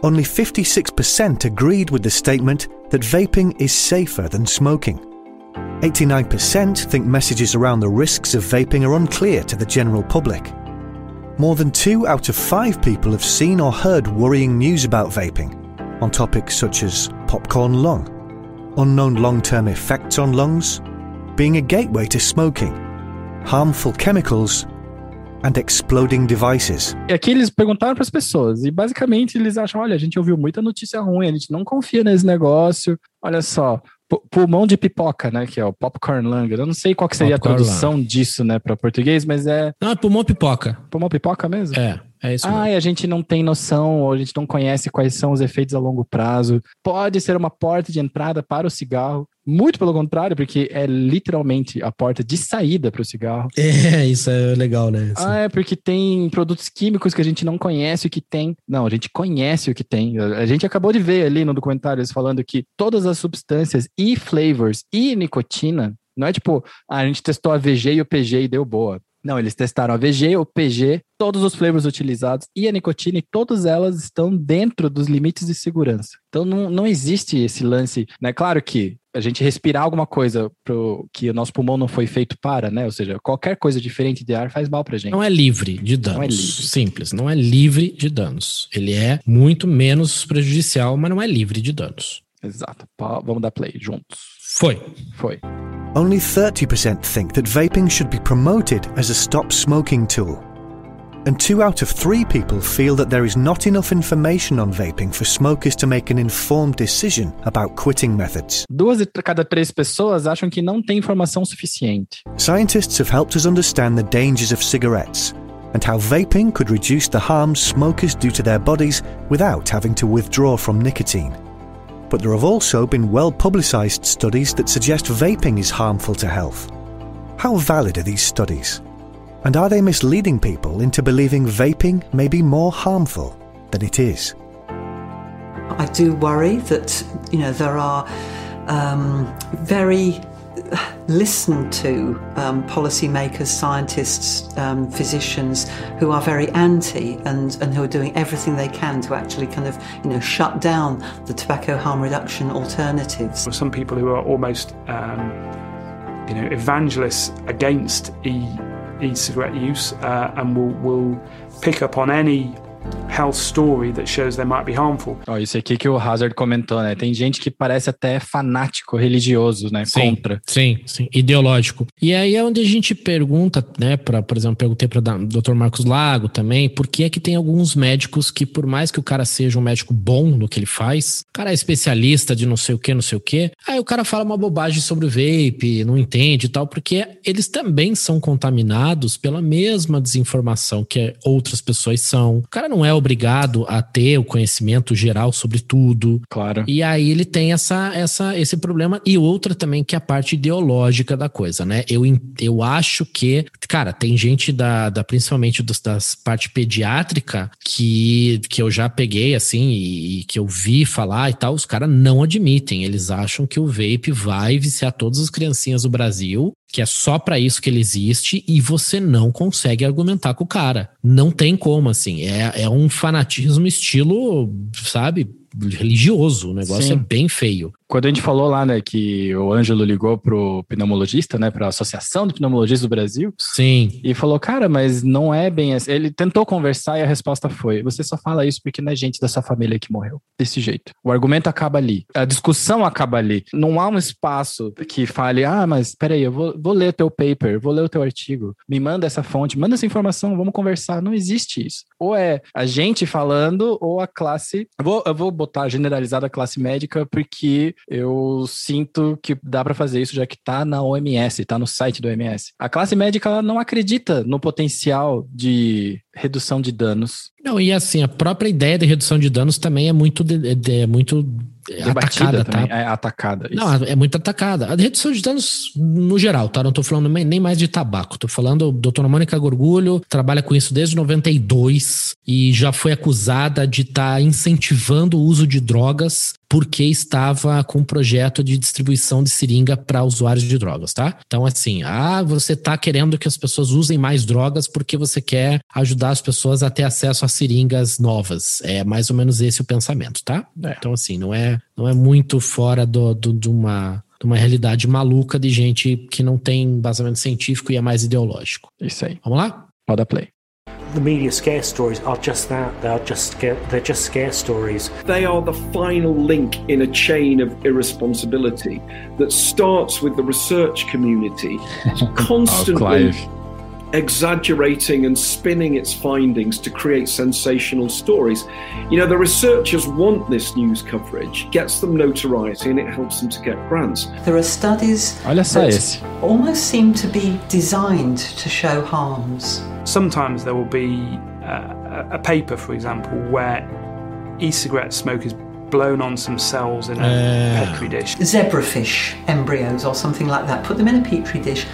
Only 56% agreed with the statement that vaping is safer than smoking. 89% think messages around the risks of vaping are unclear to the general public. more than two out of five people have seen or heard worrying news about vaping on topics such as popcorn lung, unknown long term effects on lungs, being a gateway to smoking, harmful chemicals, and exploding devices. E aqui eles perguntaram para as pessoas e basicamente eles acham, olha, a gente ouviu muita notícia ruim, a gente não confia nesse negócio. Olha só, pu- pulmão de pipoca, né, que é o popcorn lung. Eu não sei qual que seria Popcorn a tradução disso, né, para português, mas é Não, é pulmão pipoca. pulmão pipoca mesmo? É, é isso. Ah, e a gente não tem noção, ou a gente não conhece quais são os efeitos a longo prazo. Pode ser uma porta de entrada para o cigarro. Muito pelo contrário, porque é literalmente a porta de saída para o cigarro. É, isso é legal, né? Assim. Ah, é porque tem produtos químicos que a gente não conhece o que tem. Não, a gente conhece o que tem. A a gente acabou de ver ali no documentário eles falando que todas as substâncias e flavors e nicotina, não é tipo, ah, a gente testou a VG e o PG e deu boa. Não, eles testaram a VG, o PG, todos os flavors utilizados e a nicotina, e todas elas estão dentro dos limites de segurança. Então não, não existe esse lance, né? Claro que a gente respirar alguma coisa pro, que o nosso pulmão não foi feito para, né? Ou seja, qualquer coisa diferente de ar faz mal pra gente. Não é livre de danos. Não é livre. Simples, não é livre de danos. Ele é muito menos prejudicial, mas não é livre de danos. Exato. Pá, Vamos dar play juntos. Foi. Foi. Only 30% think that vaping should be promoted as a stop smoking tool. And two out of three people feel that there is not enough information on vaping for smokers to make an informed decision about quitting methods. Duas de cada três pessoas acham que não tem informação suficiente. Scientists have helped us understand the dangers of cigarettes and how vaping could reduce the harms smokers do to their bodies without having to withdraw from nicotine. But there have also been well publicised studies that suggest vaping is harmful to health. How valid are these studies? And are they misleading people into believing vaping may be more harmful than it is? I do worry that you know there are um, very listened to um, policymakers, scientists, um, physicians who are very anti and, and who are doing everything they can to actually kind of you know shut down the tobacco harm reduction alternatives. For some people who are almost, um, you know, evangelists against e e-cigarette use, uh, and will will pick up on any health story that shows they might be harmful. Ó, isso aqui que o Hazard comentou, né? Tem gente que parece até fanático religioso, né? Sim, Contra. Sim, sim, ideológico. E aí é onde a gente pergunta, né, para, por exemplo, perguntei para o Dr. Marcos Lago também, por que é que tem alguns médicos que por mais que o cara seja um médico bom no que ele faz, o cara é especialista de não sei o que, não sei o que, aí o cara fala uma bobagem sobre o vape, não entende e tal, porque eles também são contaminados pela mesma desinformação que outras pessoas são. O cara não é obrigado a ter o conhecimento geral sobre tudo. Claro. E aí ele tem essa, essa, esse problema. E outra também que é a parte ideológica da coisa, né? Eu, eu acho que, cara, tem gente da, da principalmente dos, das parte pediátrica que, que eu já peguei assim e, e que eu vi falar e tal, os caras não admitem. Eles acham que o vape vai viciar todas as criancinhas do Brasil. Que é só pra isso que ele existe e você não consegue argumentar com o cara. Não tem como, assim. É, é um fanatismo estilo, sabe, religioso. O negócio Sim. é bem feio. Quando a gente falou lá, né, que o Ângelo ligou pro pneumologista, né, pra Associação de Pneumologistas do Brasil. Sim. E falou, cara, mas não é bem assim. Ele tentou conversar e a resposta foi: você só fala isso porque não é gente da sua família que morreu. Desse jeito. O argumento acaba ali. A discussão acaba ali. Não há um espaço que fale, ah, mas peraí, eu vou, vou ler teu paper, vou ler o teu artigo, me manda essa fonte, manda essa informação, vamos conversar. Não existe isso. Ou é a gente falando, ou a classe. Eu vou, eu vou botar generalizada a classe médica, porque eu sinto que dá para fazer isso, já que tá na OMS, tá no site do OMS. A classe médica ela não acredita no potencial de redução de danos. Não, e assim, a própria ideia de redução de danos também é muito, de- de- é muito atacada, também, tá? é atacada. Não, é muito atacada. A redução de danos no geral, tá? Não tô falando nem mais de tabaco. Tô falando, doutora Mônica Gorgulho trabalha com isso desde 92 e já foi acusada de estar incentivando o uso de drogas porque estava com um projeto de distribuição de seringa para usuários de drogas, tá? Então, assim, ah, você tá querendo que as pessoas usem mais drogas porque você quer ajudar as pessoas a ter acesso a seringas novas. É mais ou menos esse o pensamento, tá? Então, assim, não é, não é muito fora do, do- de uma de uma realidade maluca de gente que não tem embasamento científico e é mais ideológico. Isso aí. Vamos lá? Roda play. The media scare stories are just that. They are just scare, they're just scare stories. They are the final link in a chain of irresponsibility that starts with the research community [laughs] oh, constantly exaggerating and spinning its findings to create sensational stories. You know, the researchers want this news coverage, gets them notoriety, and it helps them to get grants. There are studies that almost seem to be designed to show harms. Sometimes there will be uh, a paper, for example, where e-cigarette smoke is blown on some cells in a petri dish. Zebrafish embryos or something like that, put them in a petri dish,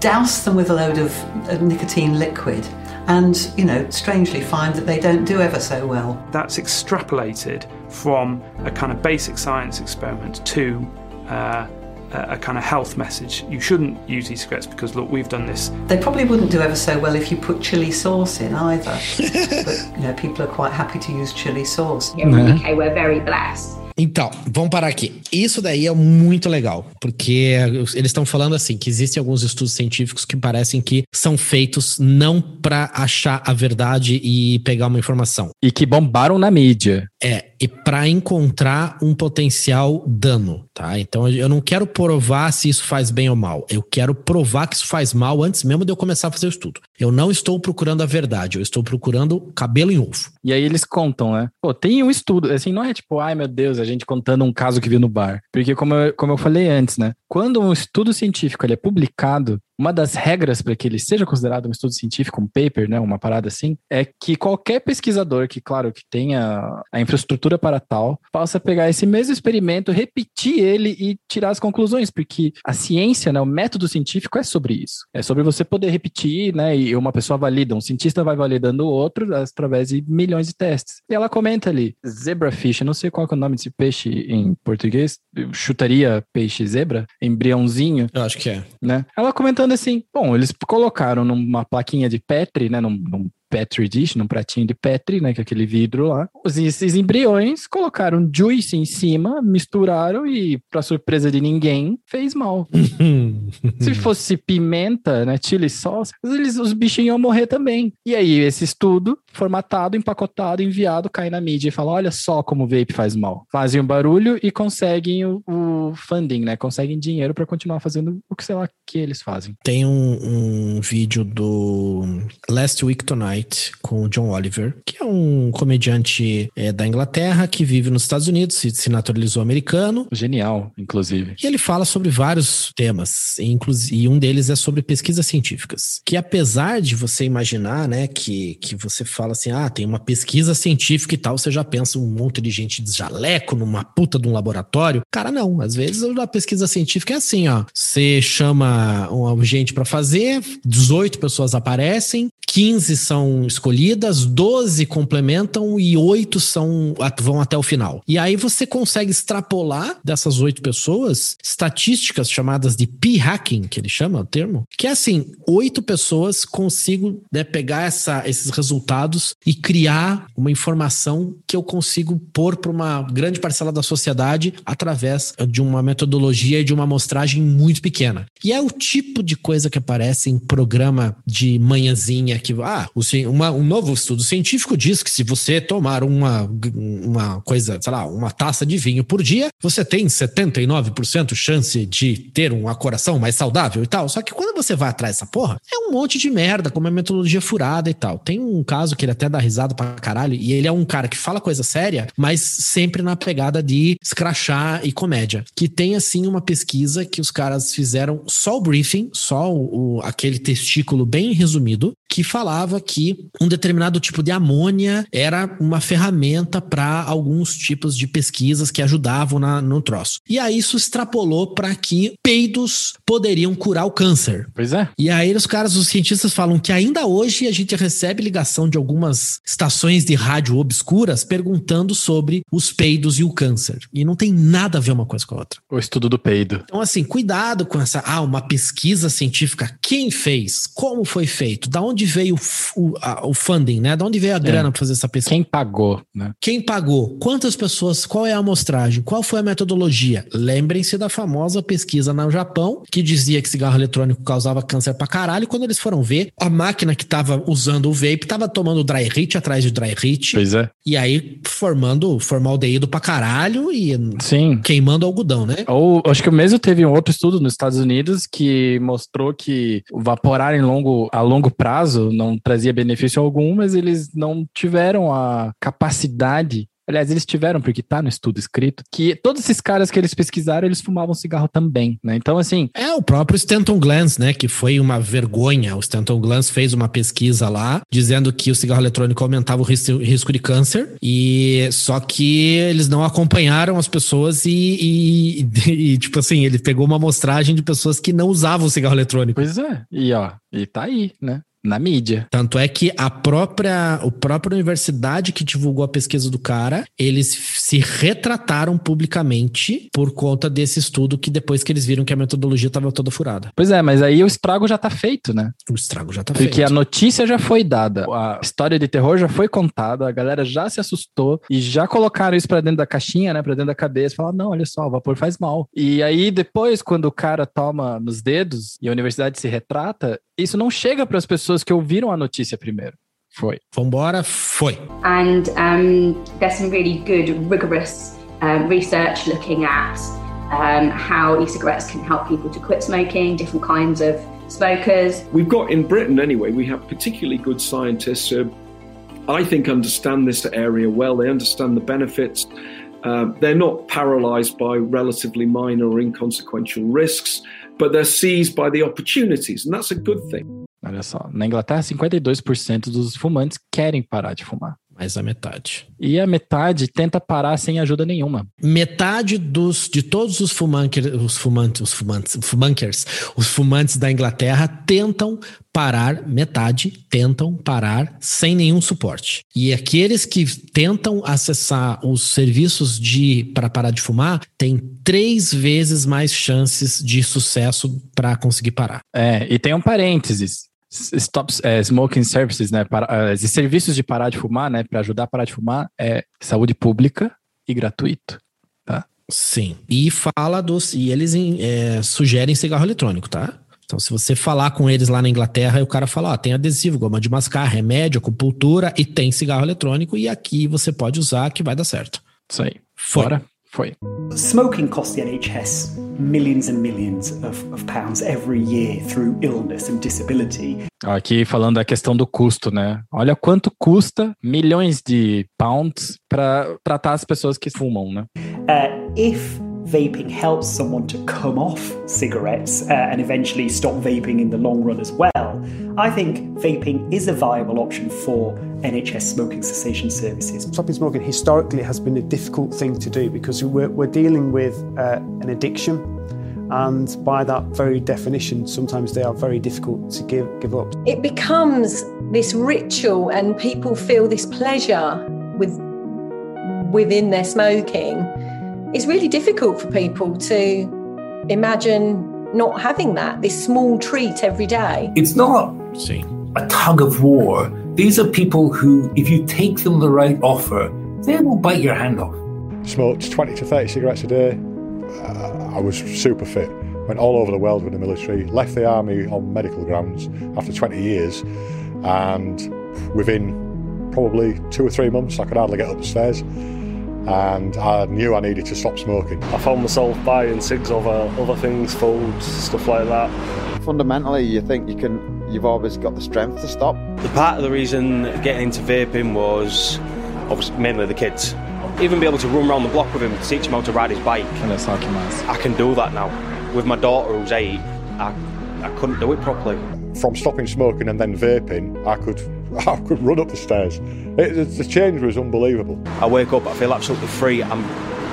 douse them with a load of uh, nicotine liquid, and, you know, strangely find that they don't do ever so well. That's extrapolated from a kind of basic science experiment to uh, a, a kind of health message. You shouldn't use e-cigarettes because look, we've done this. They probably wouldn't do ever so well if you put chili sauce in either. [laughs] but, you know, people are quite happy to use chili sauce. Here in the UK, we're very blessed. Então, vamos parar aqui. Isso daí é muito legal, porque eles estão falando assim que existem alguns estudos científicos que parecem que são feitos não para achar a verdade e pegar uma informação. E que bombaram na mídia. É, e para encontrar um potencial dano, tá? Então eu não quero provar se isso faz bem ou mal. Eu quero provar que isso faz mal antes mesmo de eu começar a fazer o estudo. Eu não estou procurando a verdade, eu estou procurando cabelo em ovo. E aí eles contam, né? Pô, tem um estudo, assim, não é tipo, ai meu Deus, a gente contando um caso que viu no bar. Porque como eu, como eu falei antes, né? Quando um estudo científico ele é publicado, uma das regras para que ele seja considerado um estudo científico, um paper, né, uma parada assim, é que qualquer pesquisador que, claro, que tenha a infraestrutura para tal, possa pegar esse mesmo experimento, repetir ele e tirar as conclusões, porque a ciência, né, o método científico é sobre isso. É sobre você poder repetir, né, e uma pessoa valida, um cientista vai validando o outro através de milhões de testes. E ela comenta ali, zebrafish, não sei qual é o nome desse peixe em português, chutaria peixe zebra, embriãozinho. Eu acho que é. Né? Ela comentando assim, bom, eles colocaram numa plaquinha de Petri, né, num, num Petri dish, num pratinho de Petri, né, que é aquele vidro lá. Os, esses embriões colocaram juice em cima, misturaram e, para surpresa de ninguém, fez mal. [laughs] Se fosse pimenta, né, chili sauce, eles, os bichinhos iam morrer também. E aí, esse estudo, formatado, empacotado, enviado, cai na mídia e fala, olha só como o vape faz mal. Fazem um barulho e conseguem o, o funding, né, conseguem dinheiro para continuar fazendo o que, sei lá, que eles fazem. Tem um, um vídeo do Last Week Tonight com o John Oliver, que é um comediante é, da Inglaterra que vive nos Estados Unidos, se, se naturalizou americano. Genial, inclusive. E ele fala sobre vários temas, e um deles é sobre pesquisas científicas. Que apesar de você imaginar, né, que, que você fala assim, ah, tem uma pesquisa científica e tal, você já pensa um monte de gente de jaleco numa puta de um laboratório. Cara, não. Às vezes a pesquisa científica é assim, ó. Você chama um gente para fazer, 18 pessoas aparecem, 15 são escolhidas, 12 complementam e 8 são, vão até o final. E aí você consegue extrapolar dessas 8 pessoas estatísticas chamadas de p-hacking, que ele chama o termo, que é assim, 8 pessoas consigo né, pegar essa, esses resultados e criar uma informação que eu consigo pôr para uma grande parcela da sociedade através de uma metodologia e de uma amostragem muito pequena. E é o tipo de coisa que aparece em programa de manhãzinha que, ah, uma, um novo estudo científico diz que se você tomar uma, uma coisa, sei lá, uma taça de vinho por dia, você tem 79% chance de ter um coração mais saudável e tal. Só que quando você vai atrás dessa porra, é um monte de merda, como a metodologia furada e tal. Tem um caso que ele até dá risada pra caralho, e ele é um cara que fala coisa séria, mas sempre na pegada de escrachar e comédia. Que tem, assim, uma pesquisa que os caras fizeram só o briefing, só o, o aquele testículo bem resumido, que falava que um determinado tipo de amônia era uma ferramenta para alguns tipos de pesquisas que ajudavam na, no troço. E aí isso extrapolou para que peidos poderiam curar o câncer. Pois é. E aí os caras, os cientistas falam que ainda hoje a gente recebe ligação de algumas estações de rádio obscuras perguntando sobre os peidos e o câncer. E não tem nada a ver uma coisa com a outra. O estudo do peido. Então assim, cuidado com essa, ah, uma pesquisa científica, quem fez? Como foi feito? Da onde veio veio o, a, o funding, né? De onde veio a grana é. para fazer essa pesquisa? Quem pagou, né? Quem pagou? Quantas pessoas? Qual é a amostragem? Qual foi a metodologia? Lembrem-se da famosa pesquisa no Japão, que dizia que cigarro eletrônico causava câncer pra caralho. Quando eles foram ver, a máquina que tava usando o vape tava tomando dry hit atrás de dry hit. Pois é. E aí formando formaldeído pra caralho e Sim. queimando algodão, né? Ou acho que o mesmo teve um outro estudo nos Estados Unidos que mostrou que vaporar em longo, a longo prazo não trazia benefício algum, mas eles não tiveram a capacidade Aliás, eles tiveram, porque tá no estudo escrito, que todos esses caras que eles pesquisaram, eles fumavam cigarro também, né? Então, assim. É, o próprio Stanton Glantz, né? Que foi uma vergonha. O Stanton Glantz fez uma pesquisa lá, dizendo que o cigarro eletrônico aumentava o risco de câncer, e só que eles não acompanharam as pessoas e, e, e, [laughs] e tipo assim, ele pegou uma amostragem de pessoas que não usavam o cigarro eletrônico. Pois é. E ó, e tá aí, né? Na mídia. Tanto é que a própria, a própria universidade que divulgou a pesquisa do cara, eles se retrataram publicamente por conta desse estudo que depois que eles viram que a metodologia estava toda furada. Pois é, mas aí o estrago já tá feito, né? O estrago já tá Porque feito. Porque a notícia já foi dada, a história de terror já foi contada, a galera já se assustou e já colocaram isso para dentro da caixinha, né, para dentro da cabeça, falaram: "Não, olha só, o vapor faz mal". E aí depois quando o cara toma nos dedos e a universidade se retrata, isso não chega para as pessoas que ouviram a notícia primeiro. Foi. Vambora, foi. And um, there's some really good, rigorous um, research looking at um, how e-cigarettes can help people to quit smoking, different kinds of smokers. We've got in Britain anyway, we have particularly good scientists who I think understand this area well. They understand the benefits. Uh, they're not paralyzed by relatively minor or inconsequential risks. but they're seized by the opportunities, and that's a good thing. Olha só, na Inglaterra, 52% dos fumantes querem parar de fumar. Mais a metade. E a metade tenta parar sem ajuda nenhuma. Metade dos de todos os fumankers, os fumantes, os fumantes, fumankers, os fumantes da Inglaterra tentam parar, metade tentam parar sem nenhum suporte. E aqueles que tentam acessar os serviços de para parar de fumar têm três vezes mais chances de sucesso para conseguir parar. É, e tem um parênteses. Stop é, Smoking Services, né? Para, uh, serviços de parar de fumar, né? Para ajudar a parar de fumar é saúde pública e gratuito, tá? Sim. E fala dos. E eles é, sugerem cigarro eletrônico, tá? Então, se você falar com eles lá na Inglaterra, o cara fala: ó, tem adesivo, goma de mascar, remédio, acupuntura e tem cigarro eletrônico, e aqui você pode usar que vai dar certo. Isso aí. Fora. Foi. Smoking costs the NHS millions and millions of, of pounds every year through illness and disability. Aqui falando da questão do custo, né? Olha quanto custa milhões de pounds para tratar as pessoas que fumam, né? Uh, if vaping helps someone to come off cigarettes uh, and eventually stop vaping in the long run as well, I think vaping is a viable option for NHS smoking cessation services. Stopping smoking historically has been a difficult thing to do because we're, we're dealing with uh, an addiction. And by that very definition, sometimes they are very difficult to give, give up. It becomes this ritual, and people feel this pleasure with within their smoking it's really difficult for people to imagine not having that, this small treat every day. It's not See. a tug of war. These are people who, if you take them the right offer, they will bite your hand off. Smoked 20 to 30 cigarettes a day. Uh, I was super fit. Went all over the world with the military. Left the army on medical grounds after 20 years. And within probably two or three months, I could hardly get up the stairs and I knew I needed to stop smoking. I found myself buying cigs over other things, food, stuff like that. Fundamentally, you think you can, you've always got the strength to stop. The part of the reason getting into vaping was obviously mainly the kids. Even be able to run around the block with him, teach him how to ride his bike. I can do that now. With my daughter who's eight, I, I couldn't do it properly. From stopping smoking and then vaping, I could [laughs] I could run up the stairs. It, the change was unbelievable. I wake up, I feel absolutely free. I'm,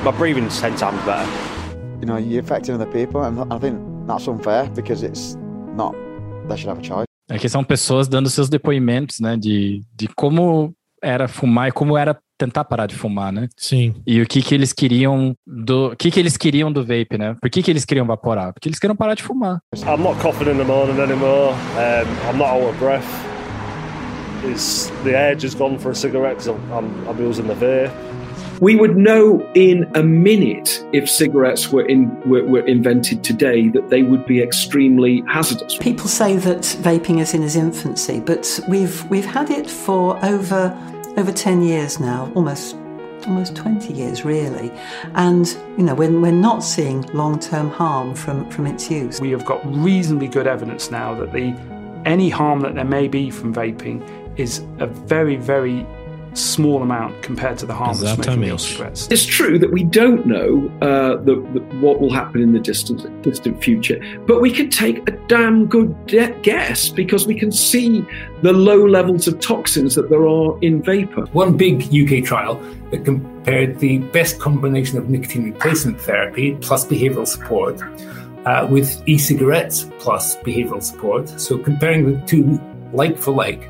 my breathing's ten times better. You know, you're affecting other people, and I think that's unfair because it's not. They should have a choice. É que são pessoas dando seus depoimentos, né, de, de como era fumar e como era tentar parar de fumar, né? Sim. E o que que eles queriam do, o que que eles queriam do vape, né? Por que que eles queriam vaporar? Porque eles queriam parar de fumar. I'm not coughing in the morning anymore. Um, I'm not out of breath. Is the edge has gone for a cigarette because I'm, I'm using the vape. We would know in a minute if cigarettes were, in, were, were invented today that they would be extremely hazardous. People say that vaping is in its infancy, but we've we've had it for over over 10 years now, almost almost 20 years really. And you know, we're, we're not seeing long-term harm from, from its use. We have got reasonably good evidence now that the any harm that there may be from vaping is a very, very small amount compared to the harm of smoking real cigarettes. It's true that we don't know uh, the, the, what will happen in the distant, distant future, but we can take a damn good de- guess because we can see the low levels of toxins that there are in vapor. One big UK trial that compared the best combination of nicotine replacement therapy plus behavioral support uh, with e cigarettes plus behavioral support. So comparing the two like for like,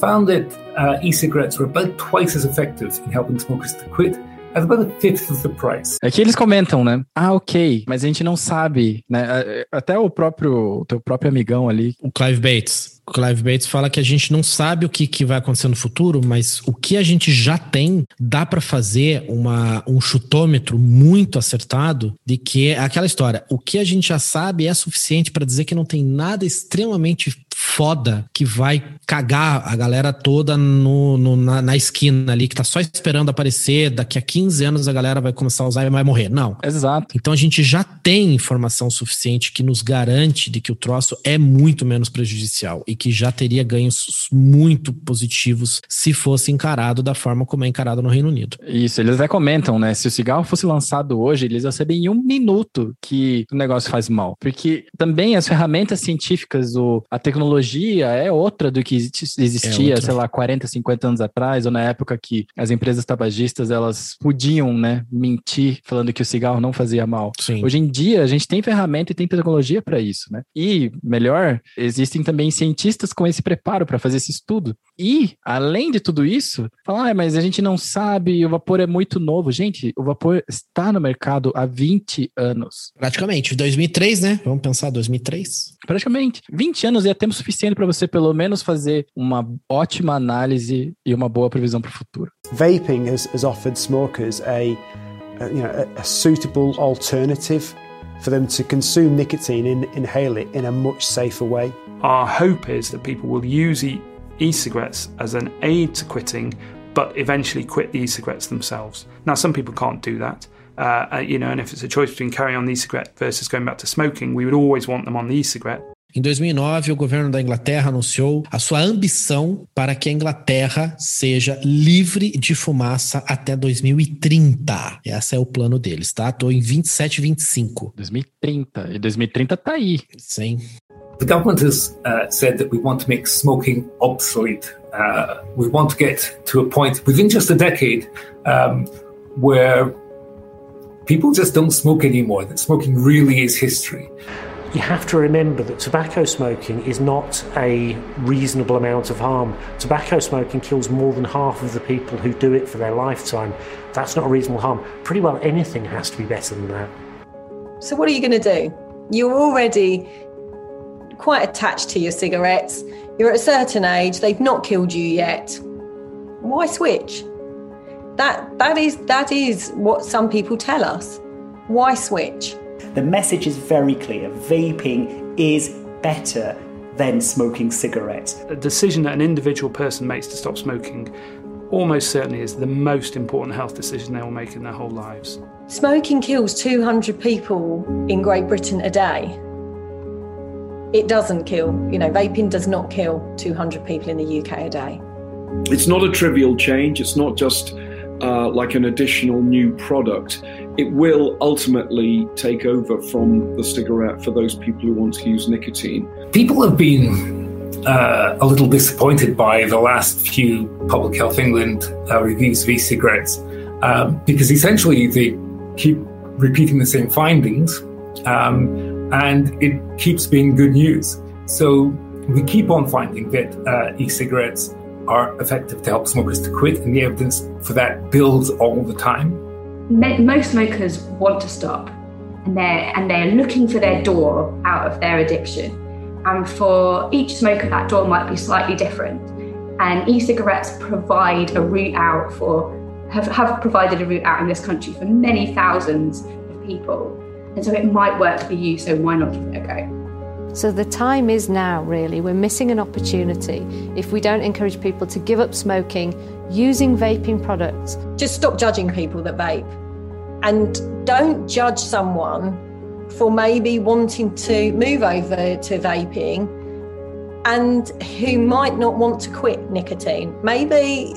found that uh, e-cigarettes were about twice as effective in helping smokers to quit at about a fifth of the price. É que eles comentam, né? Ah, ok, mas a gente não sabe, né? Até o próprio, teu próprio amigão ali. O Clive Bates. O Clive Bates fala que a gente não sabe o que, que vai acontecer no futuro, mas o que a gente já tem, dá para fazer uma, um chutômetro muito acertado de que é aquela história. O que a gente já sabe é suficiente para dizer que não tem nada extremamente foda que vai cagar a galera toda no, no na, na, esquina ali, que tá só esperando aparecer. Daqui a 15 anos a galera vai começar a usar e vai morrer. Não. Exato. Então a gente já tem informação suficiente que nos garante de que o troço é muito menos prejudicial e que já teria ganhos muito positivos se fosse encarado da forma como é encarado no Reino Unido. Isso, eles até comentam, né? Se o cigarro fosse lançado hoje, eles sabem em um minuto que o negócio faz mal. Porque também as ferramentas científicas, o, a tecnologia tecnologia é outra do que existia, é sei lá, 40, 50 anos atrás, ou na época que as empresas tabagistas elas podiam, né, mentir falando que o cigarro não fazia mal. Sim. Hoje em dia a gente tem ferramenta e tem tecnologia para isso, né? E melhor, existem também cientistas com esse preparo para fazer esse estudo. E além de tudo isso, falar, ah, mas a gente não sabe, o vapor é muito novo. Gente, o vapor está no mercado há 20 anos. Praticamente, 2003, né? Vamos pensar 2003. Praticamente. 20 anos é tempo suficiente para você pelo menos fazer uma ótima análise e uma boa previsão para o futuro. Vaping has, has offered smokers a, a you know a, a suitable alternative for them to consume nicotine and inhale it in a much safer way. Our hope is that people will use e-cigarettes as an aid to quitting, but eventually quit the e-cigarettes themselves. Now, some people can't do that. Uh, you know, and if it's a choice between carrying on the e-cigarette versus going back to smoking, we would always want them on the e-cigarette. Em 2009, o governo da Inglaterra anunciou a sua ambição para que a Inglaterra seja livre de fumaça até 2030. Esse é o plano deles, tá? Tô em 27, 25. 2030. E 2030 tá aí. Sim. The government has uh, said that we want to make smoking obsolete. Uh, we want to get to a point within just a decade um, where people just don't smoke anymore, that smoking really is history you have to remember that tobacco smoking is not a reasonable amount of harm. Tobacco smoking kills more than half of the people who do it for their lifetime. That's not a reasonable harm. Pretty well anything has to be better than that. So, what are you going to do? You're already quite attached to your cigarettes. You're at a certain age, they've not killed you yet. Why switch? That, that, is, that is what some people tell us. Why switch? The message is very clear vaping is better than smoking cigarettes. A decision that an individual person makes to stop smoking almost certainly is the most important health decision they will make in their whole lives. Smoking kills 200 people in Great Britain a day. It doesn't kill, you know, vaping does not kill 200 people in the UK a day. It's not a trivial change. It's not just uh, like an additional new product, it will ultimately take over from the cigarette for those people who want to use nicotine. People have been uh, a little disappointed by the last few Public Health England uh, reviews of e-cigarettes um, because essentially they keep repeating the same findings um, and it keeps being good news. So we keep on finding that uh, e-cigarettes are effective to help smokers to quit, and the evidence for that builds all the time. Most smokers want to stop, and they're and they're looking for their door out of their addiction. And for each smoker, that door might be slightly different. And e-cigarettes provide a route out for have, have provided a route out in this country for many thousands of people. And so it might work for you, so why not give it a go? So the time is now, really. We're missing an opportunity if we don't encourage people to give up smoking using vaping products. Just stop judging people that vape and don't judge someone for maybe wanting to move over to vaping and who might not want to quit nicotine. Maybe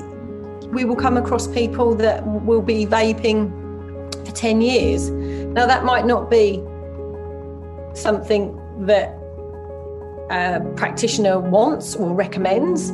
we will come across people that will be vaping for 10 years. Now, that might not be something that a practitioner wants or recommends.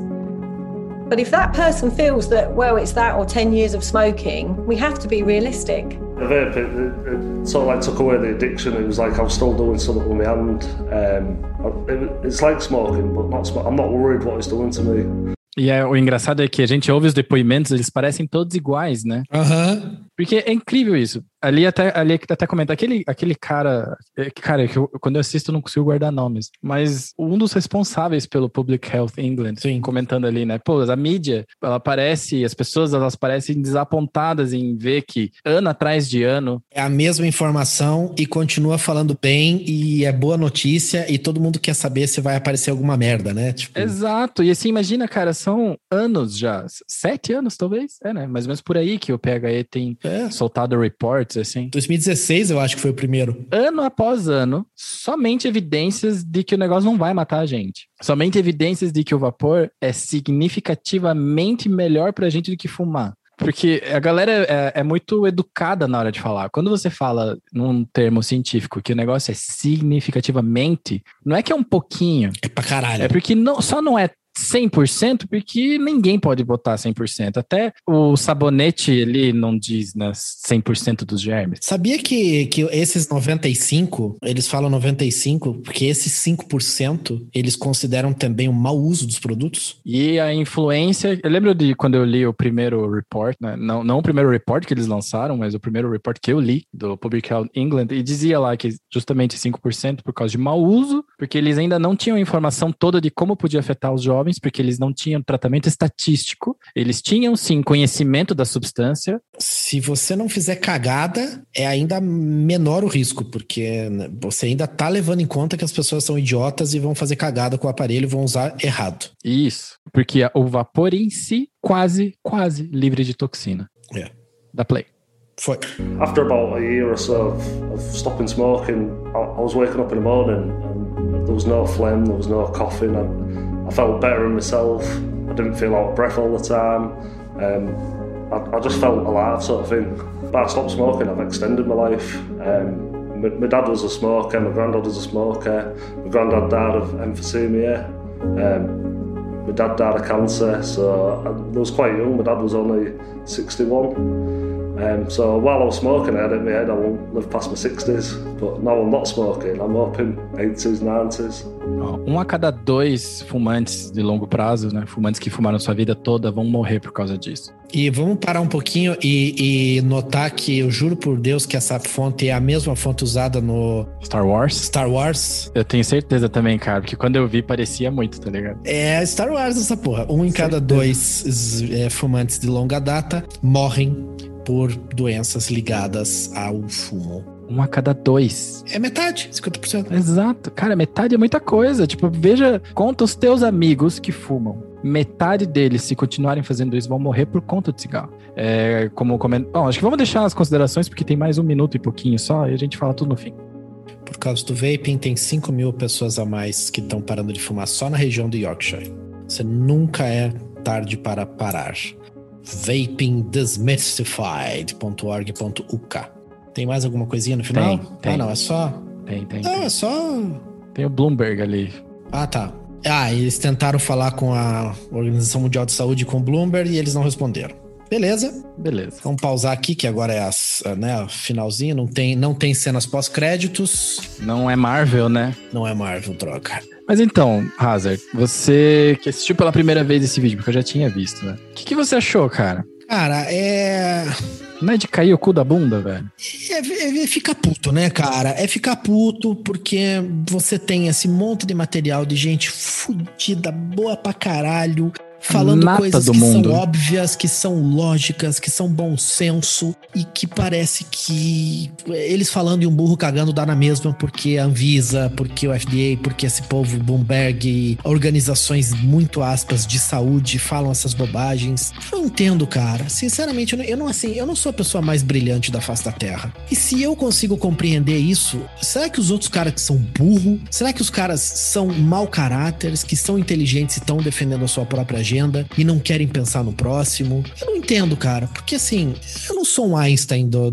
But if that person feels that, well, it's that or 10 years of smoking, we have to be realistic. The vape, it, it, sort of like took away the addiction. It was like I was still doing something with my hand. Um, it, it's like smoking, but not smoking. I'm not worried what it's doing to me. E é, o engraçado é que a gente ouve os depoimentos, eles parecem todos iguais, né? Aham. Uhum. Porque é incrível isso. Ali até, ali até comenta, aquele, aquele cara, é, cara, que eu, quando eu assisto eu não consigo guardar nomes, mas um dos responsáveis pelo Public Health England, Sim. comentando ali, né? Pô, a mídia, ela parece, as pessoas, elas parecem desapontadas em ver que ano atrás de ano... É a mesma informação e continua falando bem e é boa notícia e todo mundo quer saber se vai aparecer alguma merda, né? Tipo... Exato. E assim, imagina, cara, são anos já, sete anos talvez, é, né? Mais ou menos por aí que o PHE tem é. Soltado reports, assim. 2016 eu acho que foi o primeiro. Ano após ano, somente evidências de que o negócio não vai matar a gente. Somente evidências de que o vapor é significativamente melhor pra gente do que fumar. Porque a galera é, é, muito educada na hora de falar. Quando você fala num termo científico que o negócio é significativamente, não é que é um pouquinho. É pra caralho. É porque não, só não é 100%, porque ninguém pode botar 100%. Até o sabonete ele não diz né, 100% dos germes. Sabia que, que esses 95, eles falam 95, porque esses 5% eles consideram também um mau uso dos produtos? E a influência, eu lembro de quando eu li o primeiro report, né? não, não o primeiro report que eles lançaram, mas o primeiro report que eu li do Public Health England, e dizia lá que justamente 5% por causa de mau uso, porque eles ainda não tinham a informação toda de como podia afetar os jovens jovens, porque eles não tinham tratamento estatístico, eles tinham sim conhecimento da substância. Se você não fizer cagada, é ainda menor o risco, porque né, você ainda tá levando em conta que as pessoas são idiotas e vão fazer cagada com o aparelho e vão usar errado. Isso, porque o vapor em si, quase, quase livre de toxina. É. Da Play. Foi. After about a year or so of, of stopping smoking, I, I was waking up in the morning and there was no phlegm, there was no coughing. And I felt better in myself. I didn't feel out of breath all the time. Um, I, I, just felt alive, sort of thing. But I stopped smoking. I've extended my life. Um, my, my, dad was a smoker. My granddad was a smoker. My granddad died of emphysema. Um, my dad died of cancer. So I, I was quite young. My dad was only 61. Um, so while I was smoking, I had in my head I won't live past my 60s, but now I'm not smoking, I'm hoping 80s, 90s. Um a cada dois fumantes de longo prazo, né? Fumantes que fumaram sua vida toda vão morrer por causa disso. E vamos parar um pouquinho e, e, notar que eu juro por Deus que essa fonte é a mesma fonte usada no Star Wars. Star Wars. Eu tenho certeza também, cara, porque quando eu vi parecia muito, tá ligado? É Star Wars essa porra. Um em cada dois é, fumantes de longa data morrem por doenças ligadas ao fumo. Um a cada dois. É metade, 50%. Exato. Cara, metade é muita coisa. Tipo, veja, conta os teus amigos que fumam. Metade deles, se continuarem fazendo isso, vão morrer por conta de cigarro. É, como coment... Bom, acho que vamos deixar as considerações, porque tem mais um minuto e pouquinho só, e a gente fala tudo no fim. Por causa do vaping, tem 5 mil pessoas a mais que estão parando de fumar só na região do Yorkshire. Você nunca é tarde para parar vapingdesmystified.org.uk. Tem mais alguma coisinha no final? Tem, tem. Ah, não, é só. Tem, tem. Não, tem. é só. Tem o Bloomberg ali. Ah, tá. Ah, eles tentaram falar com a Organização Mundial de Saúde com o Bloomberg e eles não responderam. Beleza? Beleza. Vamos pausar aqui, que agora é a, né, finalzinho. Não tem, não tem cenas pós-créditos. Não é Marvel, né? Não é Marvel, droga. Mas então, Hazard, você que assistiu pela primeira vez esse vídeo, porque eu já tinha visto, né? O que, que você achou, cara? Cara, é. Não é de cair o cu da bunda, velho? É, é, é, ficar puto, né, cara? É ficar puto porque você tem esse monte de material de gente fudida, boa pra caralho, falando nata coisas que mundo. são óbvias, que são lógicas, que são bom senso e que parece que eles falando e um burro cagando dá na mesma porque a Anvisa, porque o FDA, porque esse povo Bloomberg, organizações muito aspas de saúde falam essas bobagens. Eu entendo, cara. Sinceramente, eu não, eu não assim, eu não sou a pessoa mais brilhante da face da Terra. E se eu consigo compreender isso, será que os outros caras que são burro, será que os caras são mau caráteres, que são inteligentes e estão defendendo a sua própria agenda e não querem pensar no próximo? Eu não entendo, cara, porque assim, eu não sou um Einstein do,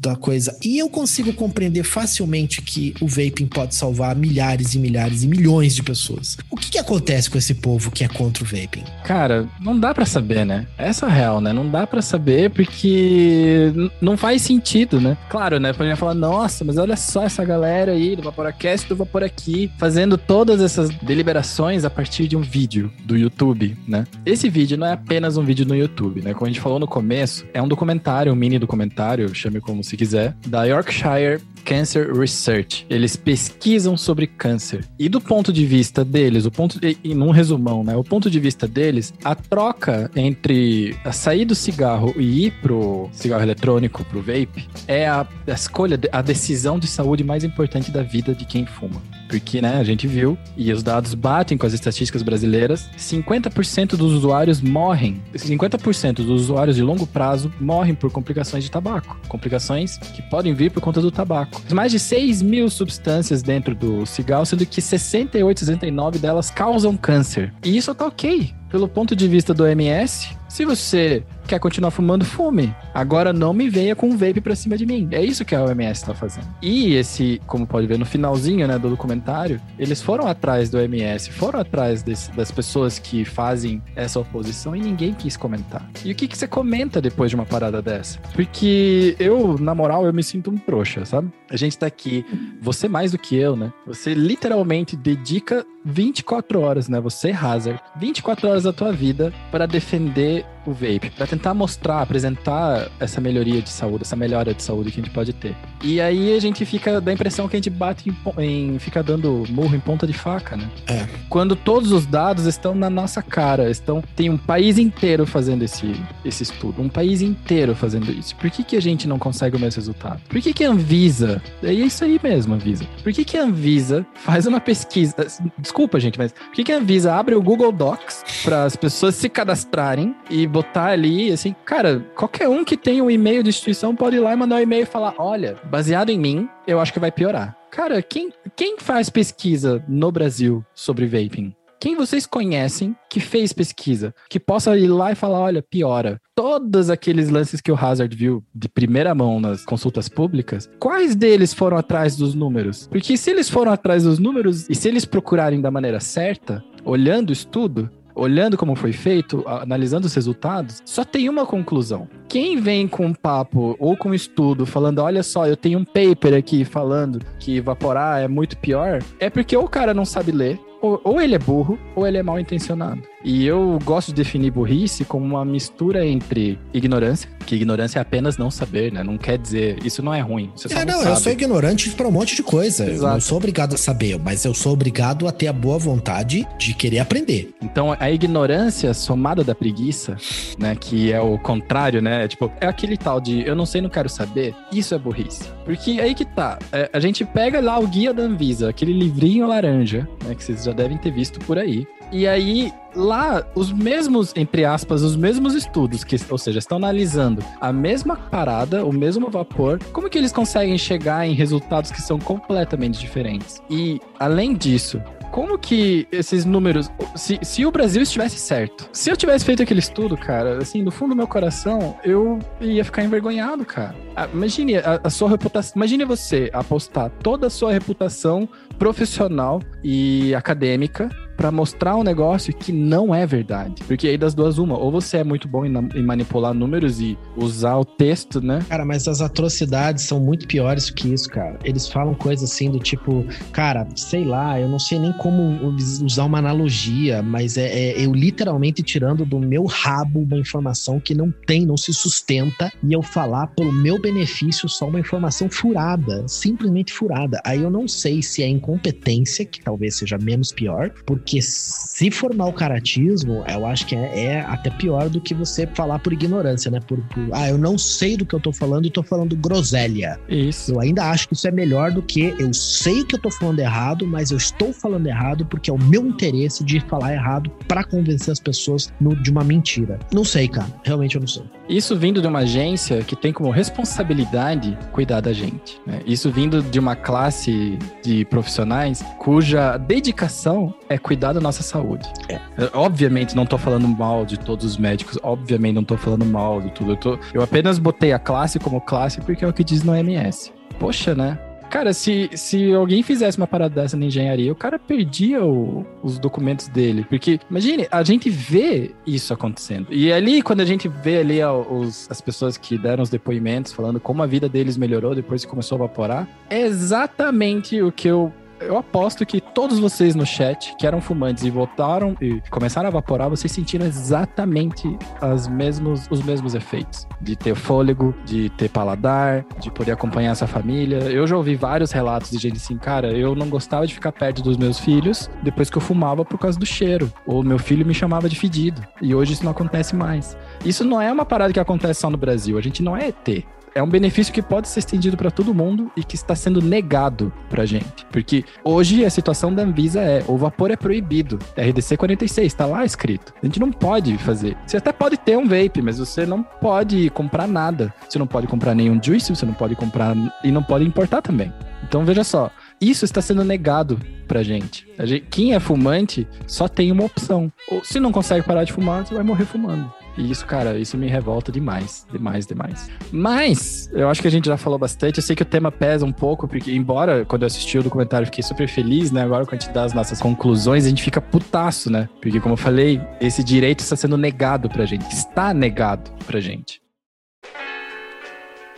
da coisa. E eu consigo compreender facilmente que o vaping pode salvar milhares e milhares e milhões de pessoas. O que, que acontece com esse povo que é contra o vaping? Cara, não dá pra saber, né? Essa é a real, né? Não dá pra saber porque não faz sentido, né? Claro, né? Poderia falar, nossa, mas olha só essa galera aí do Vaporacast do Vapor Aqui, fazendo todas essas deliberações a partir de um vídeo do YouTube, né? Esse vídeo não é apenas um vídeo no YouTube, né? Como a gente falou no começo, é um documentário, um mini documentário, chame como se quiser, da Yorkshire Cancer Research. Eles pesquisam sobre câncer. E do ponto de vista deles, o ponto e, e num resumão, né? O ponto de vista deles, a troca entre sair do cigarro e ir pro cigarro eletrônico, pro vape, é a, a escolha, a decisão de saúde mais importante da vida de quem fuma. Porque, né, a gente viu, e os dados batem com as estatísticas brasileiras, 50% dos usuários morrem, 50% dos usuários de longo prazo morrem por complicações de tabaco. Complicações que podem vir por conta do tabaco. Mais de 6 mil substâncias dentro do cigarro, sendo que 68, 69 delas causam câncer. E isso tá ok. Pelo ponto de vista do OMS, se você quer continuar fumando, fume. Agora não me venha com um vape pra cima de mim. É isso que a OMS tá fazendo. E esse, como pode ver no finalzinho, né, do documentário, eles foram atrás do OMS, foram atrás desse- das pessoas que fazem essa oposição e ninguém quis comentar. E o que que você comenta depois de uma parada dessa? Porque eu, na moral, eu me sinto um trouxa, sabe? A gente tá aqui, você mais do que eu, né? Você literalmente dedica 24 horas, né? Você, Hazard, 24 horas da tua vida para defender o vape, para tentar mostrar, apresentar essa melhoria de saúde, essa melhora de saúde que a gente pode ter. E aí a gente fica dá a impressão que a gente bate em, em fica dando murro em ponta de faca, né? É. Quando todos os dados estão na nossa cara, estão tem um país inteiro fazendo esse, esse estudo, um país inteiro fazendo isso. Por que, que a gente não consegue o mesmo resultado? Por que, que a Anvisa, é isso aí mesmo, Anvisa. Por que, que a Anvisa faz uma pesquisa? Desculpa, gente, mas por que, que a Anvisa abre o Google Docs para as pessoas se cadastrarem e botar ali, assim, cara, qualquer um que tenha um e-mail de instituição pode ir lá e mandar um e-mail e falar: olha, baseado em mim, eu acho que vai piorar. Cara, quem, quem faz pesquisa no Brasil sobre vaping? Quem vocês conhecem que fez pesquisa, que possa ir lá e falar, olha, piora. Todos aqueles lances que o Hazard viu de primeira mão nas consultas públicas, quais deles foram atrás dos números? Porque se eles foram atrás dos números e se eles procurarem da maneira certa, olhando o estudo, olhando como foi feito, analisando os resultados, só tem uma conclusão. Quem vem com um papo ou com um estudo falando, olha só, eu tenho um paper aqui falando que evaporar é muito pior, é porque ou o cara não sabe ler, ou, ou ele é burro, ou ele é mal intencionado. E eu gosto de definir burrice como uma mistura entre ignorância, que ignorância é apenas não saber, né? Não quer dizer, isso não é ruim. Você É, não, não, eu sou ignorante para um monte de coisa. Eu Exato. não sou obrigado a saber, mas eu sou obrigado a ter a boa vontade de querer aprender. Então, a ignorância somada da preguiça, né, que é o contrário, né, tipo, é aquele tal de eu não sei, não quero saber, isso é burrice. Porque aí que tá, é, a gente pega lá o guia da Anvisa, aquele livrinho laranja, né, que vocês já devem ter visto por aí, e aí lá os mesmos, entre aspas, os mesmos estudos, que, ou seja, estão analisando a mesma parada, o mesmo vapor, como que eles conseguem chegar em resultados que são completamente diferentes? E, além disso, como que esses números. Se, se o Brasil estivesse certo, se eu tivesse feito aquele estudo, cara, assim, no fundo do meu coração, eu ia ficar envergonhado, cara. Ah, Imagine a, a sua reputação. Imagine você apostar toda a sua reputação profissional e acadêmica pra mostrar um negócio que não é verdade. Porque aí das duas, uma, ou você é muito bom em, em manipular números e usar o texto, né? Cara, mas as atrocidades são muito piores que isso, cara. Eles falam coisas assim do tipo, cara, sei lá, eu não sei nem como us- usar uma analogia, mas é, é eu literalmente tirando do meu rabo uma informação que não tem, não se sustenta, e eu falar pelo meu benefício só uma informação furada, simplesmente furada. Aí eu não sei se é incompetência, que talvez seja menos pior, porque Porque se for mau caratismo, eu acho que é, é até pior do que você falar por ignorância, né? Por, por, ah, eu não sei do que eu tô falando e tô falando groselha. Isso. Eu ainda acho que isso é melhor do que eu sei que eu tô falando errado, mas eu estou falando errado porque é o meu interesse de falar errado para convencer as pessoas no, de uma mentira. Não sei, cara. Realmente eu não sei. Isso vindo de uma agência que tem como responsabilidade cuidar da gente. Né? Isso vindo de uma classe de profissionais cuja dedicação é cuidar da nossa saúde. É. Obviamente, não tô falando mal de todos os médicos, obviamente, não tô falando mal de tudo. Eu, tô, eu apenas botei a classe como classe porque é o que diz no MS. Poxa, né? Cara, se, se alguém fizesse uma parada dessa na engenharia, o cara perdia o, os documentos dele. Porque, imagine, a gente vê isso acontecendo. E ali, quando a gente vê ali os, as pessoas que deram os depoimentos, falando como a vida deles melhorou depois que começou a evaporar, é exatamente o que eu eu aposto que todos vocês no chat que eram fumantes e votaram e começaram a evaporar, vocês sentiram exatamente as mesmos, os mesmos efeitos. De ter fôlego, de ter paladar, de poder acompanhar essa família. Eu já ouvi vários relatos de gente assim, cara, eu não gostava de ficar perto dos meus filhos depois que eu fumava por causa do cheiro. Ou meu filho me chamava de fedido. E hoje isso não acontece mais. Isso não é uma parada que acontece só no Brasil. A gente não é ET é um benefício que pode ser estendido para todo mundo e que está sendo negado pra gente. Porque hoje a situação da Anvisa é: o vapor é proibido. RDC 46, está lá escrito. A gente não pode fazer. Você até pode ter um vape, mas você não pode comprar nada. Você não pode comprar nenhum juice, você não pode comprar e não pode importar também. Então veja só, isso está sendo negado pra gente. Quem é fumante só tem uma opção. Ou se não consegue parar de fumar, você vai morrer fumando. E isso, cara, isso me revolta demais, demais, demais. Mas, eu acho que a gente já falou bastante. Eu sei que o tema pesa um pouco, porque, embora quando eu assisti o documentário eu fiquei super feliz, né? Agora, quando a gente dá as nossas conclusões, a gente fica putaço, né? Porque, como eu falei, esse direito está sendo negado pra gente. Está negado pra gente.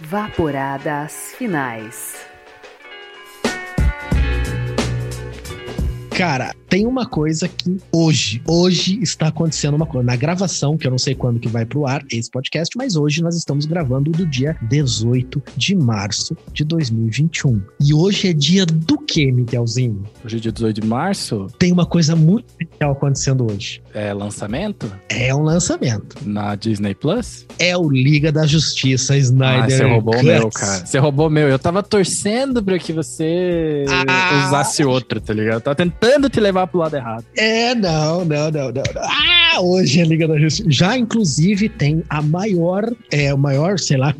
Vaporadas finais. Cara, tem uma coisa que hoje, hoje está acontecendo uma coisa. Na gravação, que eu não sei quando que vai pro ar esse podcast, mas hoje nós estamos gravando do dia 18 de março de 2021. E hoje é dia do que, Miguelzinho? Hoje é dia 18 de março? Tem uma coisa muito especial acontecendo hoje. É lançamento? É um lançamento. Na Disney Plus? É o Liga da Justiça Snyder. Ah, você roubou o meu, cara. Você roubou o meu. Eu tava torcendo pra que você ah, usasse outro, tá ligado? Eu tava tentando te levar pro lado errado. É, não, não, não, não. Ah, hoje a Liga da Justiça. Já, inclusive, tem a maior, é, o maior, sei lá,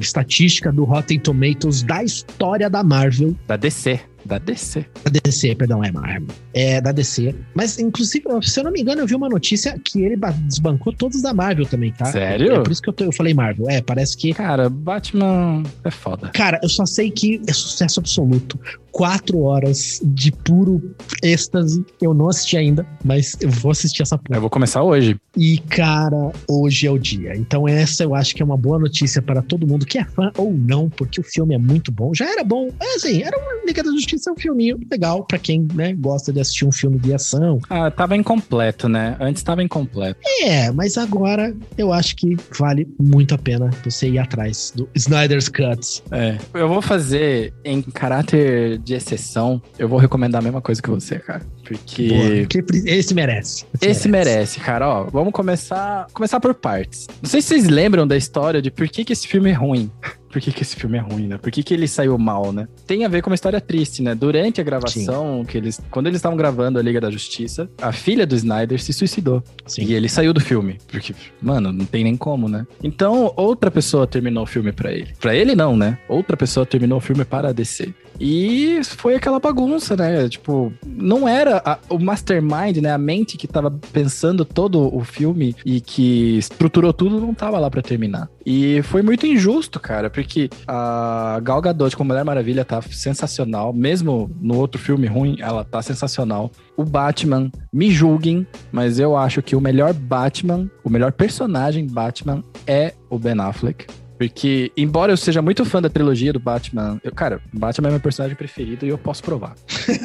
estatística do Rotten Tomatoes da história da Marvel. Da DC. Da DC. Da DC, perdão, é Marvel. É da DC. Mas, inclusive, se eu não me engano, eu vi uma notícia que ele desbancou todos da Marvel também, tá? Sério? É por isso que eu, eu falei Marvel. É, parece que. Cara, Batman é foda. Cara, eu só sei que é sucesso absoluto quatro horas de puro êxtase. Eu não assisti ainda, mas eu vou assistir essa porra. Eu vou começar hoje. E, cara, hoje é o dia. Então, essa eu acho que é uma boa notícia para todo mundo que é fã ou não, porque o filme é muito bom. Já era bom, é assim, era uma Liga da Justiça, um filminho legal para quem, né, gosta de assistir um filme de ação. Ah, tava incompleto, né? Antes tava incompleto. É, mas agora eu acho que vale muito a pena você ir atrás do Snyder's Cuts. É. Eu vou fazer em caráter de exceção, eu vou recomendar a mesma coisa que você, cara. Porque. esse merece. Esse, esse merece. merece. cara. Ó, vamos começar, começar por partes. Não sei se vocês lembram da história de por que, que esse filme é ruim por que, que esse filme é ruim, né? Por que, que ele saiu mal, né? Tem a ver com uma história triste, né? Durante a gravação, que eles, quando eles estavam gravando a Liga da Justiça, a filha do Snyder se suicidou. Sim. E ele saiu do filme. Porque, mano, não tem nem como, né? Então, outra pessoa terminou o filme para ele. Para ele, não, né? Outra pessoa terminou o filme para a DC. E foi aquela bagunça, né? Tipo, não era a, o mastermind, né? A mente que tava pensando todo o filme e que estruturou tudo não tava lá para terminar. E foi muito injusto, cara, porque a Gal Gadot com Mulher Maravilha tá sensacional, mesmo no outro filme ruim, ela tá sensacional. O Batman, me julguem, mas eu acho que o melhor Batman, o melhor personagem Batman é o Ben Affleck. Porque, embora eu seja muito fã da trilogia do Batman, eu, cara, Batman é meu personagem preferido e eu posso provar.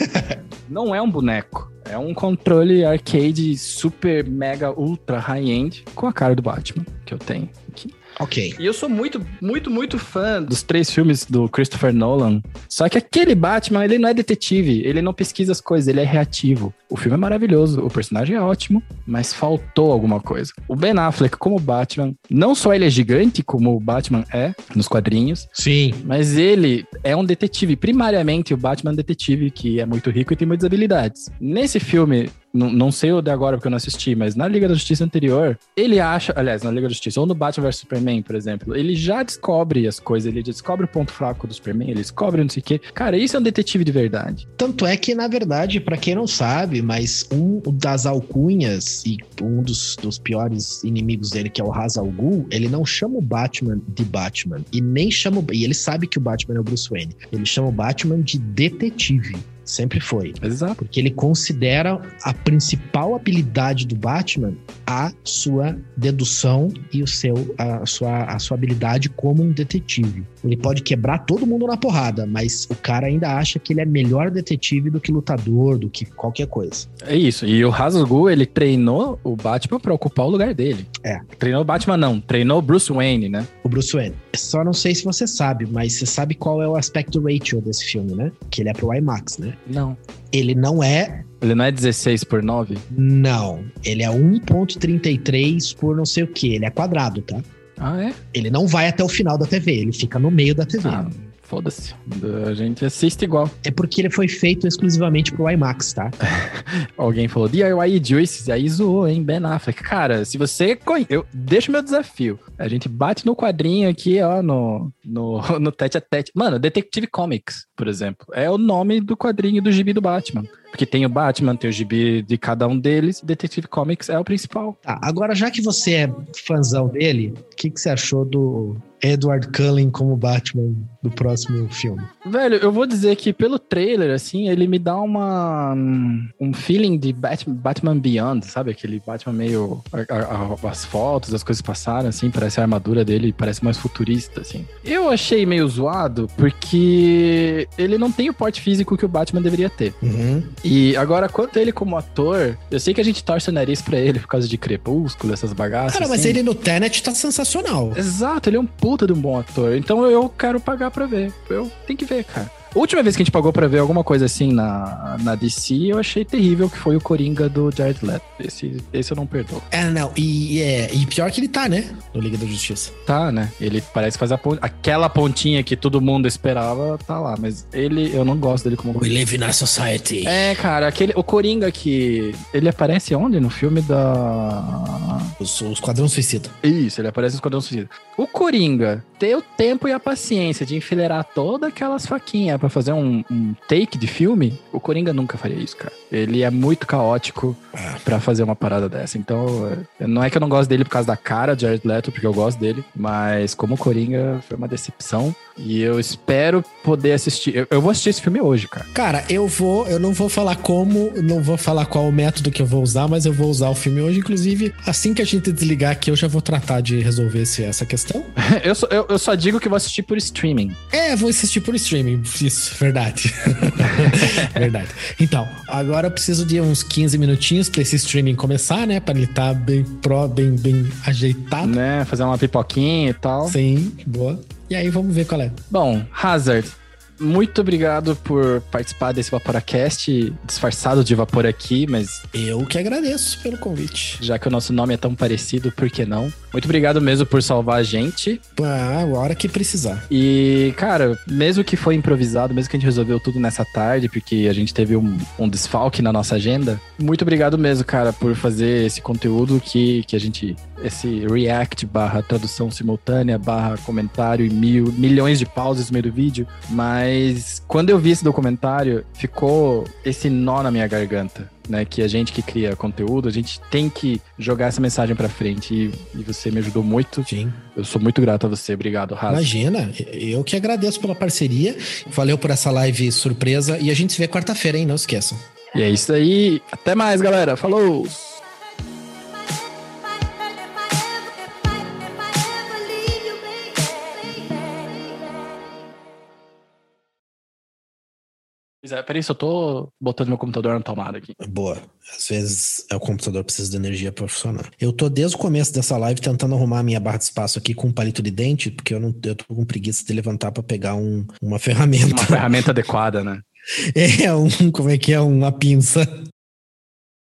[laughs] Não é um boneco. É um controle arcade super, mega, ultra high-end com a cara do Batman que eu tenho aqui. Ok. E eu sou muito, muito, muito fã dos três filmes do Christopher Nolan. Só que aquele Batman, ele não é detetive, ele não pesquisa as coisas, ele é reativo. O filme é maravilhoso, o personagem é ótimo, mas faltou alguma coisa. O Ben Affleck como Batman, não só ele é gigante, como o Batman é nos quadrinhos. Sim. Mas ele é um detetive. Primariamente, o Batman é um detetive que é muito rico e tem muitas habilidades. Nesse filme, não, não sei o de agora porque eu não assisti, mas na Liga da Justiça anterior, ele acha, aliás, na Liga da Justiça, ou no Batman vs Superman, por exemplo, ele já descobre as coisas, ele descobre o ponto fraco do Superman, ele descobre não sei o quê. Cara, isso é um detetive de verdade. Tanto é que, na verdade, para quem não sabe, mas um das alcunhas e um dos, dos piores inimigos dele, que é o Ra's al Ghul, ele não chama o Batman de Batman e nem chama, e ele sabe que o Batman é o Bruce Wayne. Ele chama o Batman de detetive. Sempre foi. Exato. Porque ele considera a principal habilidade do Batman a sua dedução e o seu, a, sua, a sua habilidade como um detetive. Ele pode quebrar todo mundo na porrada, mas o cara ainda acha que ele é melhor detetive do que lutador, do que qualquer coisa. É isso. E o Hazard ele treinou o Batman pra ocupar o lugar dele. É. Treinou o Batman, não. Treinou o Bruce Wayne, né? O Bruce Wayne. Só não sei se você sabe, mas você sabe qual é o aspecto ratio desse filme, né? Que ele é pro IMAX, né? Não. Ele não é. Ele não é 16 por 9? Não. Ele é 1,33 por não sei o que. Ele é quadrado, tá? Ah, é? Ele não vai até o final da TV, ele fica no meio da TV. Ah, foda-se. A gente assiste igual. É porque ele foi feito exclusivamente pro IMAX, tá? [laughs] Alguém falou DIY Juice, aí zoou, hein? Ben Affleck. Cara, se você conhece. Eu deixo meu desafio. A gente bate no quadrinho aqui, ó, no, no, [laughs] no tete a tete. Mano, Detective Comics, por exemplo. É o nome do quadrinho do gibi do Batman. Porque tem o Batman, tem o gibi de cada um deles. Detective Comics é o principal. Tá, agora já que você é fãzão dele, o que, que você achou do Edward Cullen como Batman do próximo filme? Velho, eu vou dizer que pelo trailer, assim, ele me dá uma. um feeling de Batman, Batman Beyond, sabe? Aquele Batman meio. A, a, as fotos, as coisas passaram, assim, parece a armadura dele, parece mais futurista, assim. Eu achei meio zoado porque ele não tem o porte físico que o Batman deveria ter. Uhum. E agora, quanto a ele como ator, eu sei que a gente torce o nariz pra ele por causa de Crepúsculo, essas bagaças. Cara, mas assim. ele no Tenet tá sensacional. Exato, ele é um puta de um bom ator. Então eu quero pagar pra ver. Eu tenho que ver, cara. A última vez que a gente pagou pra ver alguma coisa assim na, na DC, eu achei terrível, que foi o Coringa do Jared Leto. Esse, esse eu não perdoo. É, não, e, é, e pior que ele tá, né? No Liga da Justiça. Tá, né? Ele parece fazer a pont... aquela pontinha que todo mundo esperava, tá lá. Mas ele, eu não gosto dele como We live in a society. É, cara, aquele, o Coringa que. Ele aparece onde? No filme da. Os, Esquadrão Suicida. Isso, ele aparece no Esquadrão Suicida. O Coringa ter o tempo e a paciência de enfileirar todas aquelas faquinhas pra fazer um, um, take de filme, o Coringa nunca faria isso, cara. Ele é muito caótico pra fazer uma parada dessa. Então, é, não é que eu não gosto dele por causa da cara de Jared Leto, porque eu gosto dele, mas como Coringa foi uma decepção. E eu espero poder assistir. Eu, eu, vou assistir esse filme hoje, cara. Cara, eu vou, eu não vou falar como, não vou falar qual o método que eu vou usar, mas eu vou usar o filme hoje. Inclusive, assim que a gente desligar aqui, eu já vou tratar de resolver esse, essa questão. [laughs] eu, só, eu, eu, só digo que vou assistir por streaming. É, vou assistir por streaming. Isso, verdade. [laughs] verdade. Então, agora eu preciso de uns 15 minutinhos pra esse streaming começar, né? Pra ele estar tá bem pro, bem, bem ajeitado. Né? Fazer uma pipoquinha e tal. Sim, boa. E aí vamos ver qual é. Bom, Hazard, muito obrigado por participar desse Vaporacast, disfarçado de vapor aqui, mas. Eu que agradeço pelo convite. Já que o nosso nome é tão parecido, por que não? Muito obrigado mesmo por salvar a gente. Ah, a hora que precisar. E, cara, mesmo que foi improvisado, mesmo que a gente resolveu tudo nessa tarde, porque a gente teve um, um desfalque na nossa agenda, muito obrigado mesmo, cara, por fazer esse conteúdo que, que a gente. Esse react barra tradução simultânea, barra comentário e mil, milhões de pausas no meio do vídeo. Mas quando eu vi esse documentário, ficou esse nó na minha garganta né? Que a gente que cria conteúdo, a gente tem que jogar essa mensagem para frente. E, e, você me ajudou muito. Sim. Eu sou muito grato a você. Obrigado, Rafa. Imagina, eu que agradeço pela parceria. Valeu por essa live surpresa. E a gente se vê quarta-feira, hein? Não esqueçam. E é isso aí. Até mais, galera. Falou! Pois é, peraí, só tô botando meu computador na tomada aqui. Boa. Às vezes é o computador precisa de energia para funcionar. Eu tô desde o começo dessa live tentando arrumar a minha barra de espaço aqui com um palito de dente, porque eu não eu tô com preguiça de levantar para pegar um, uma [laughs] ferramenta. Uma ferramenta adequada, né? É um, como é que é? Uma pinça.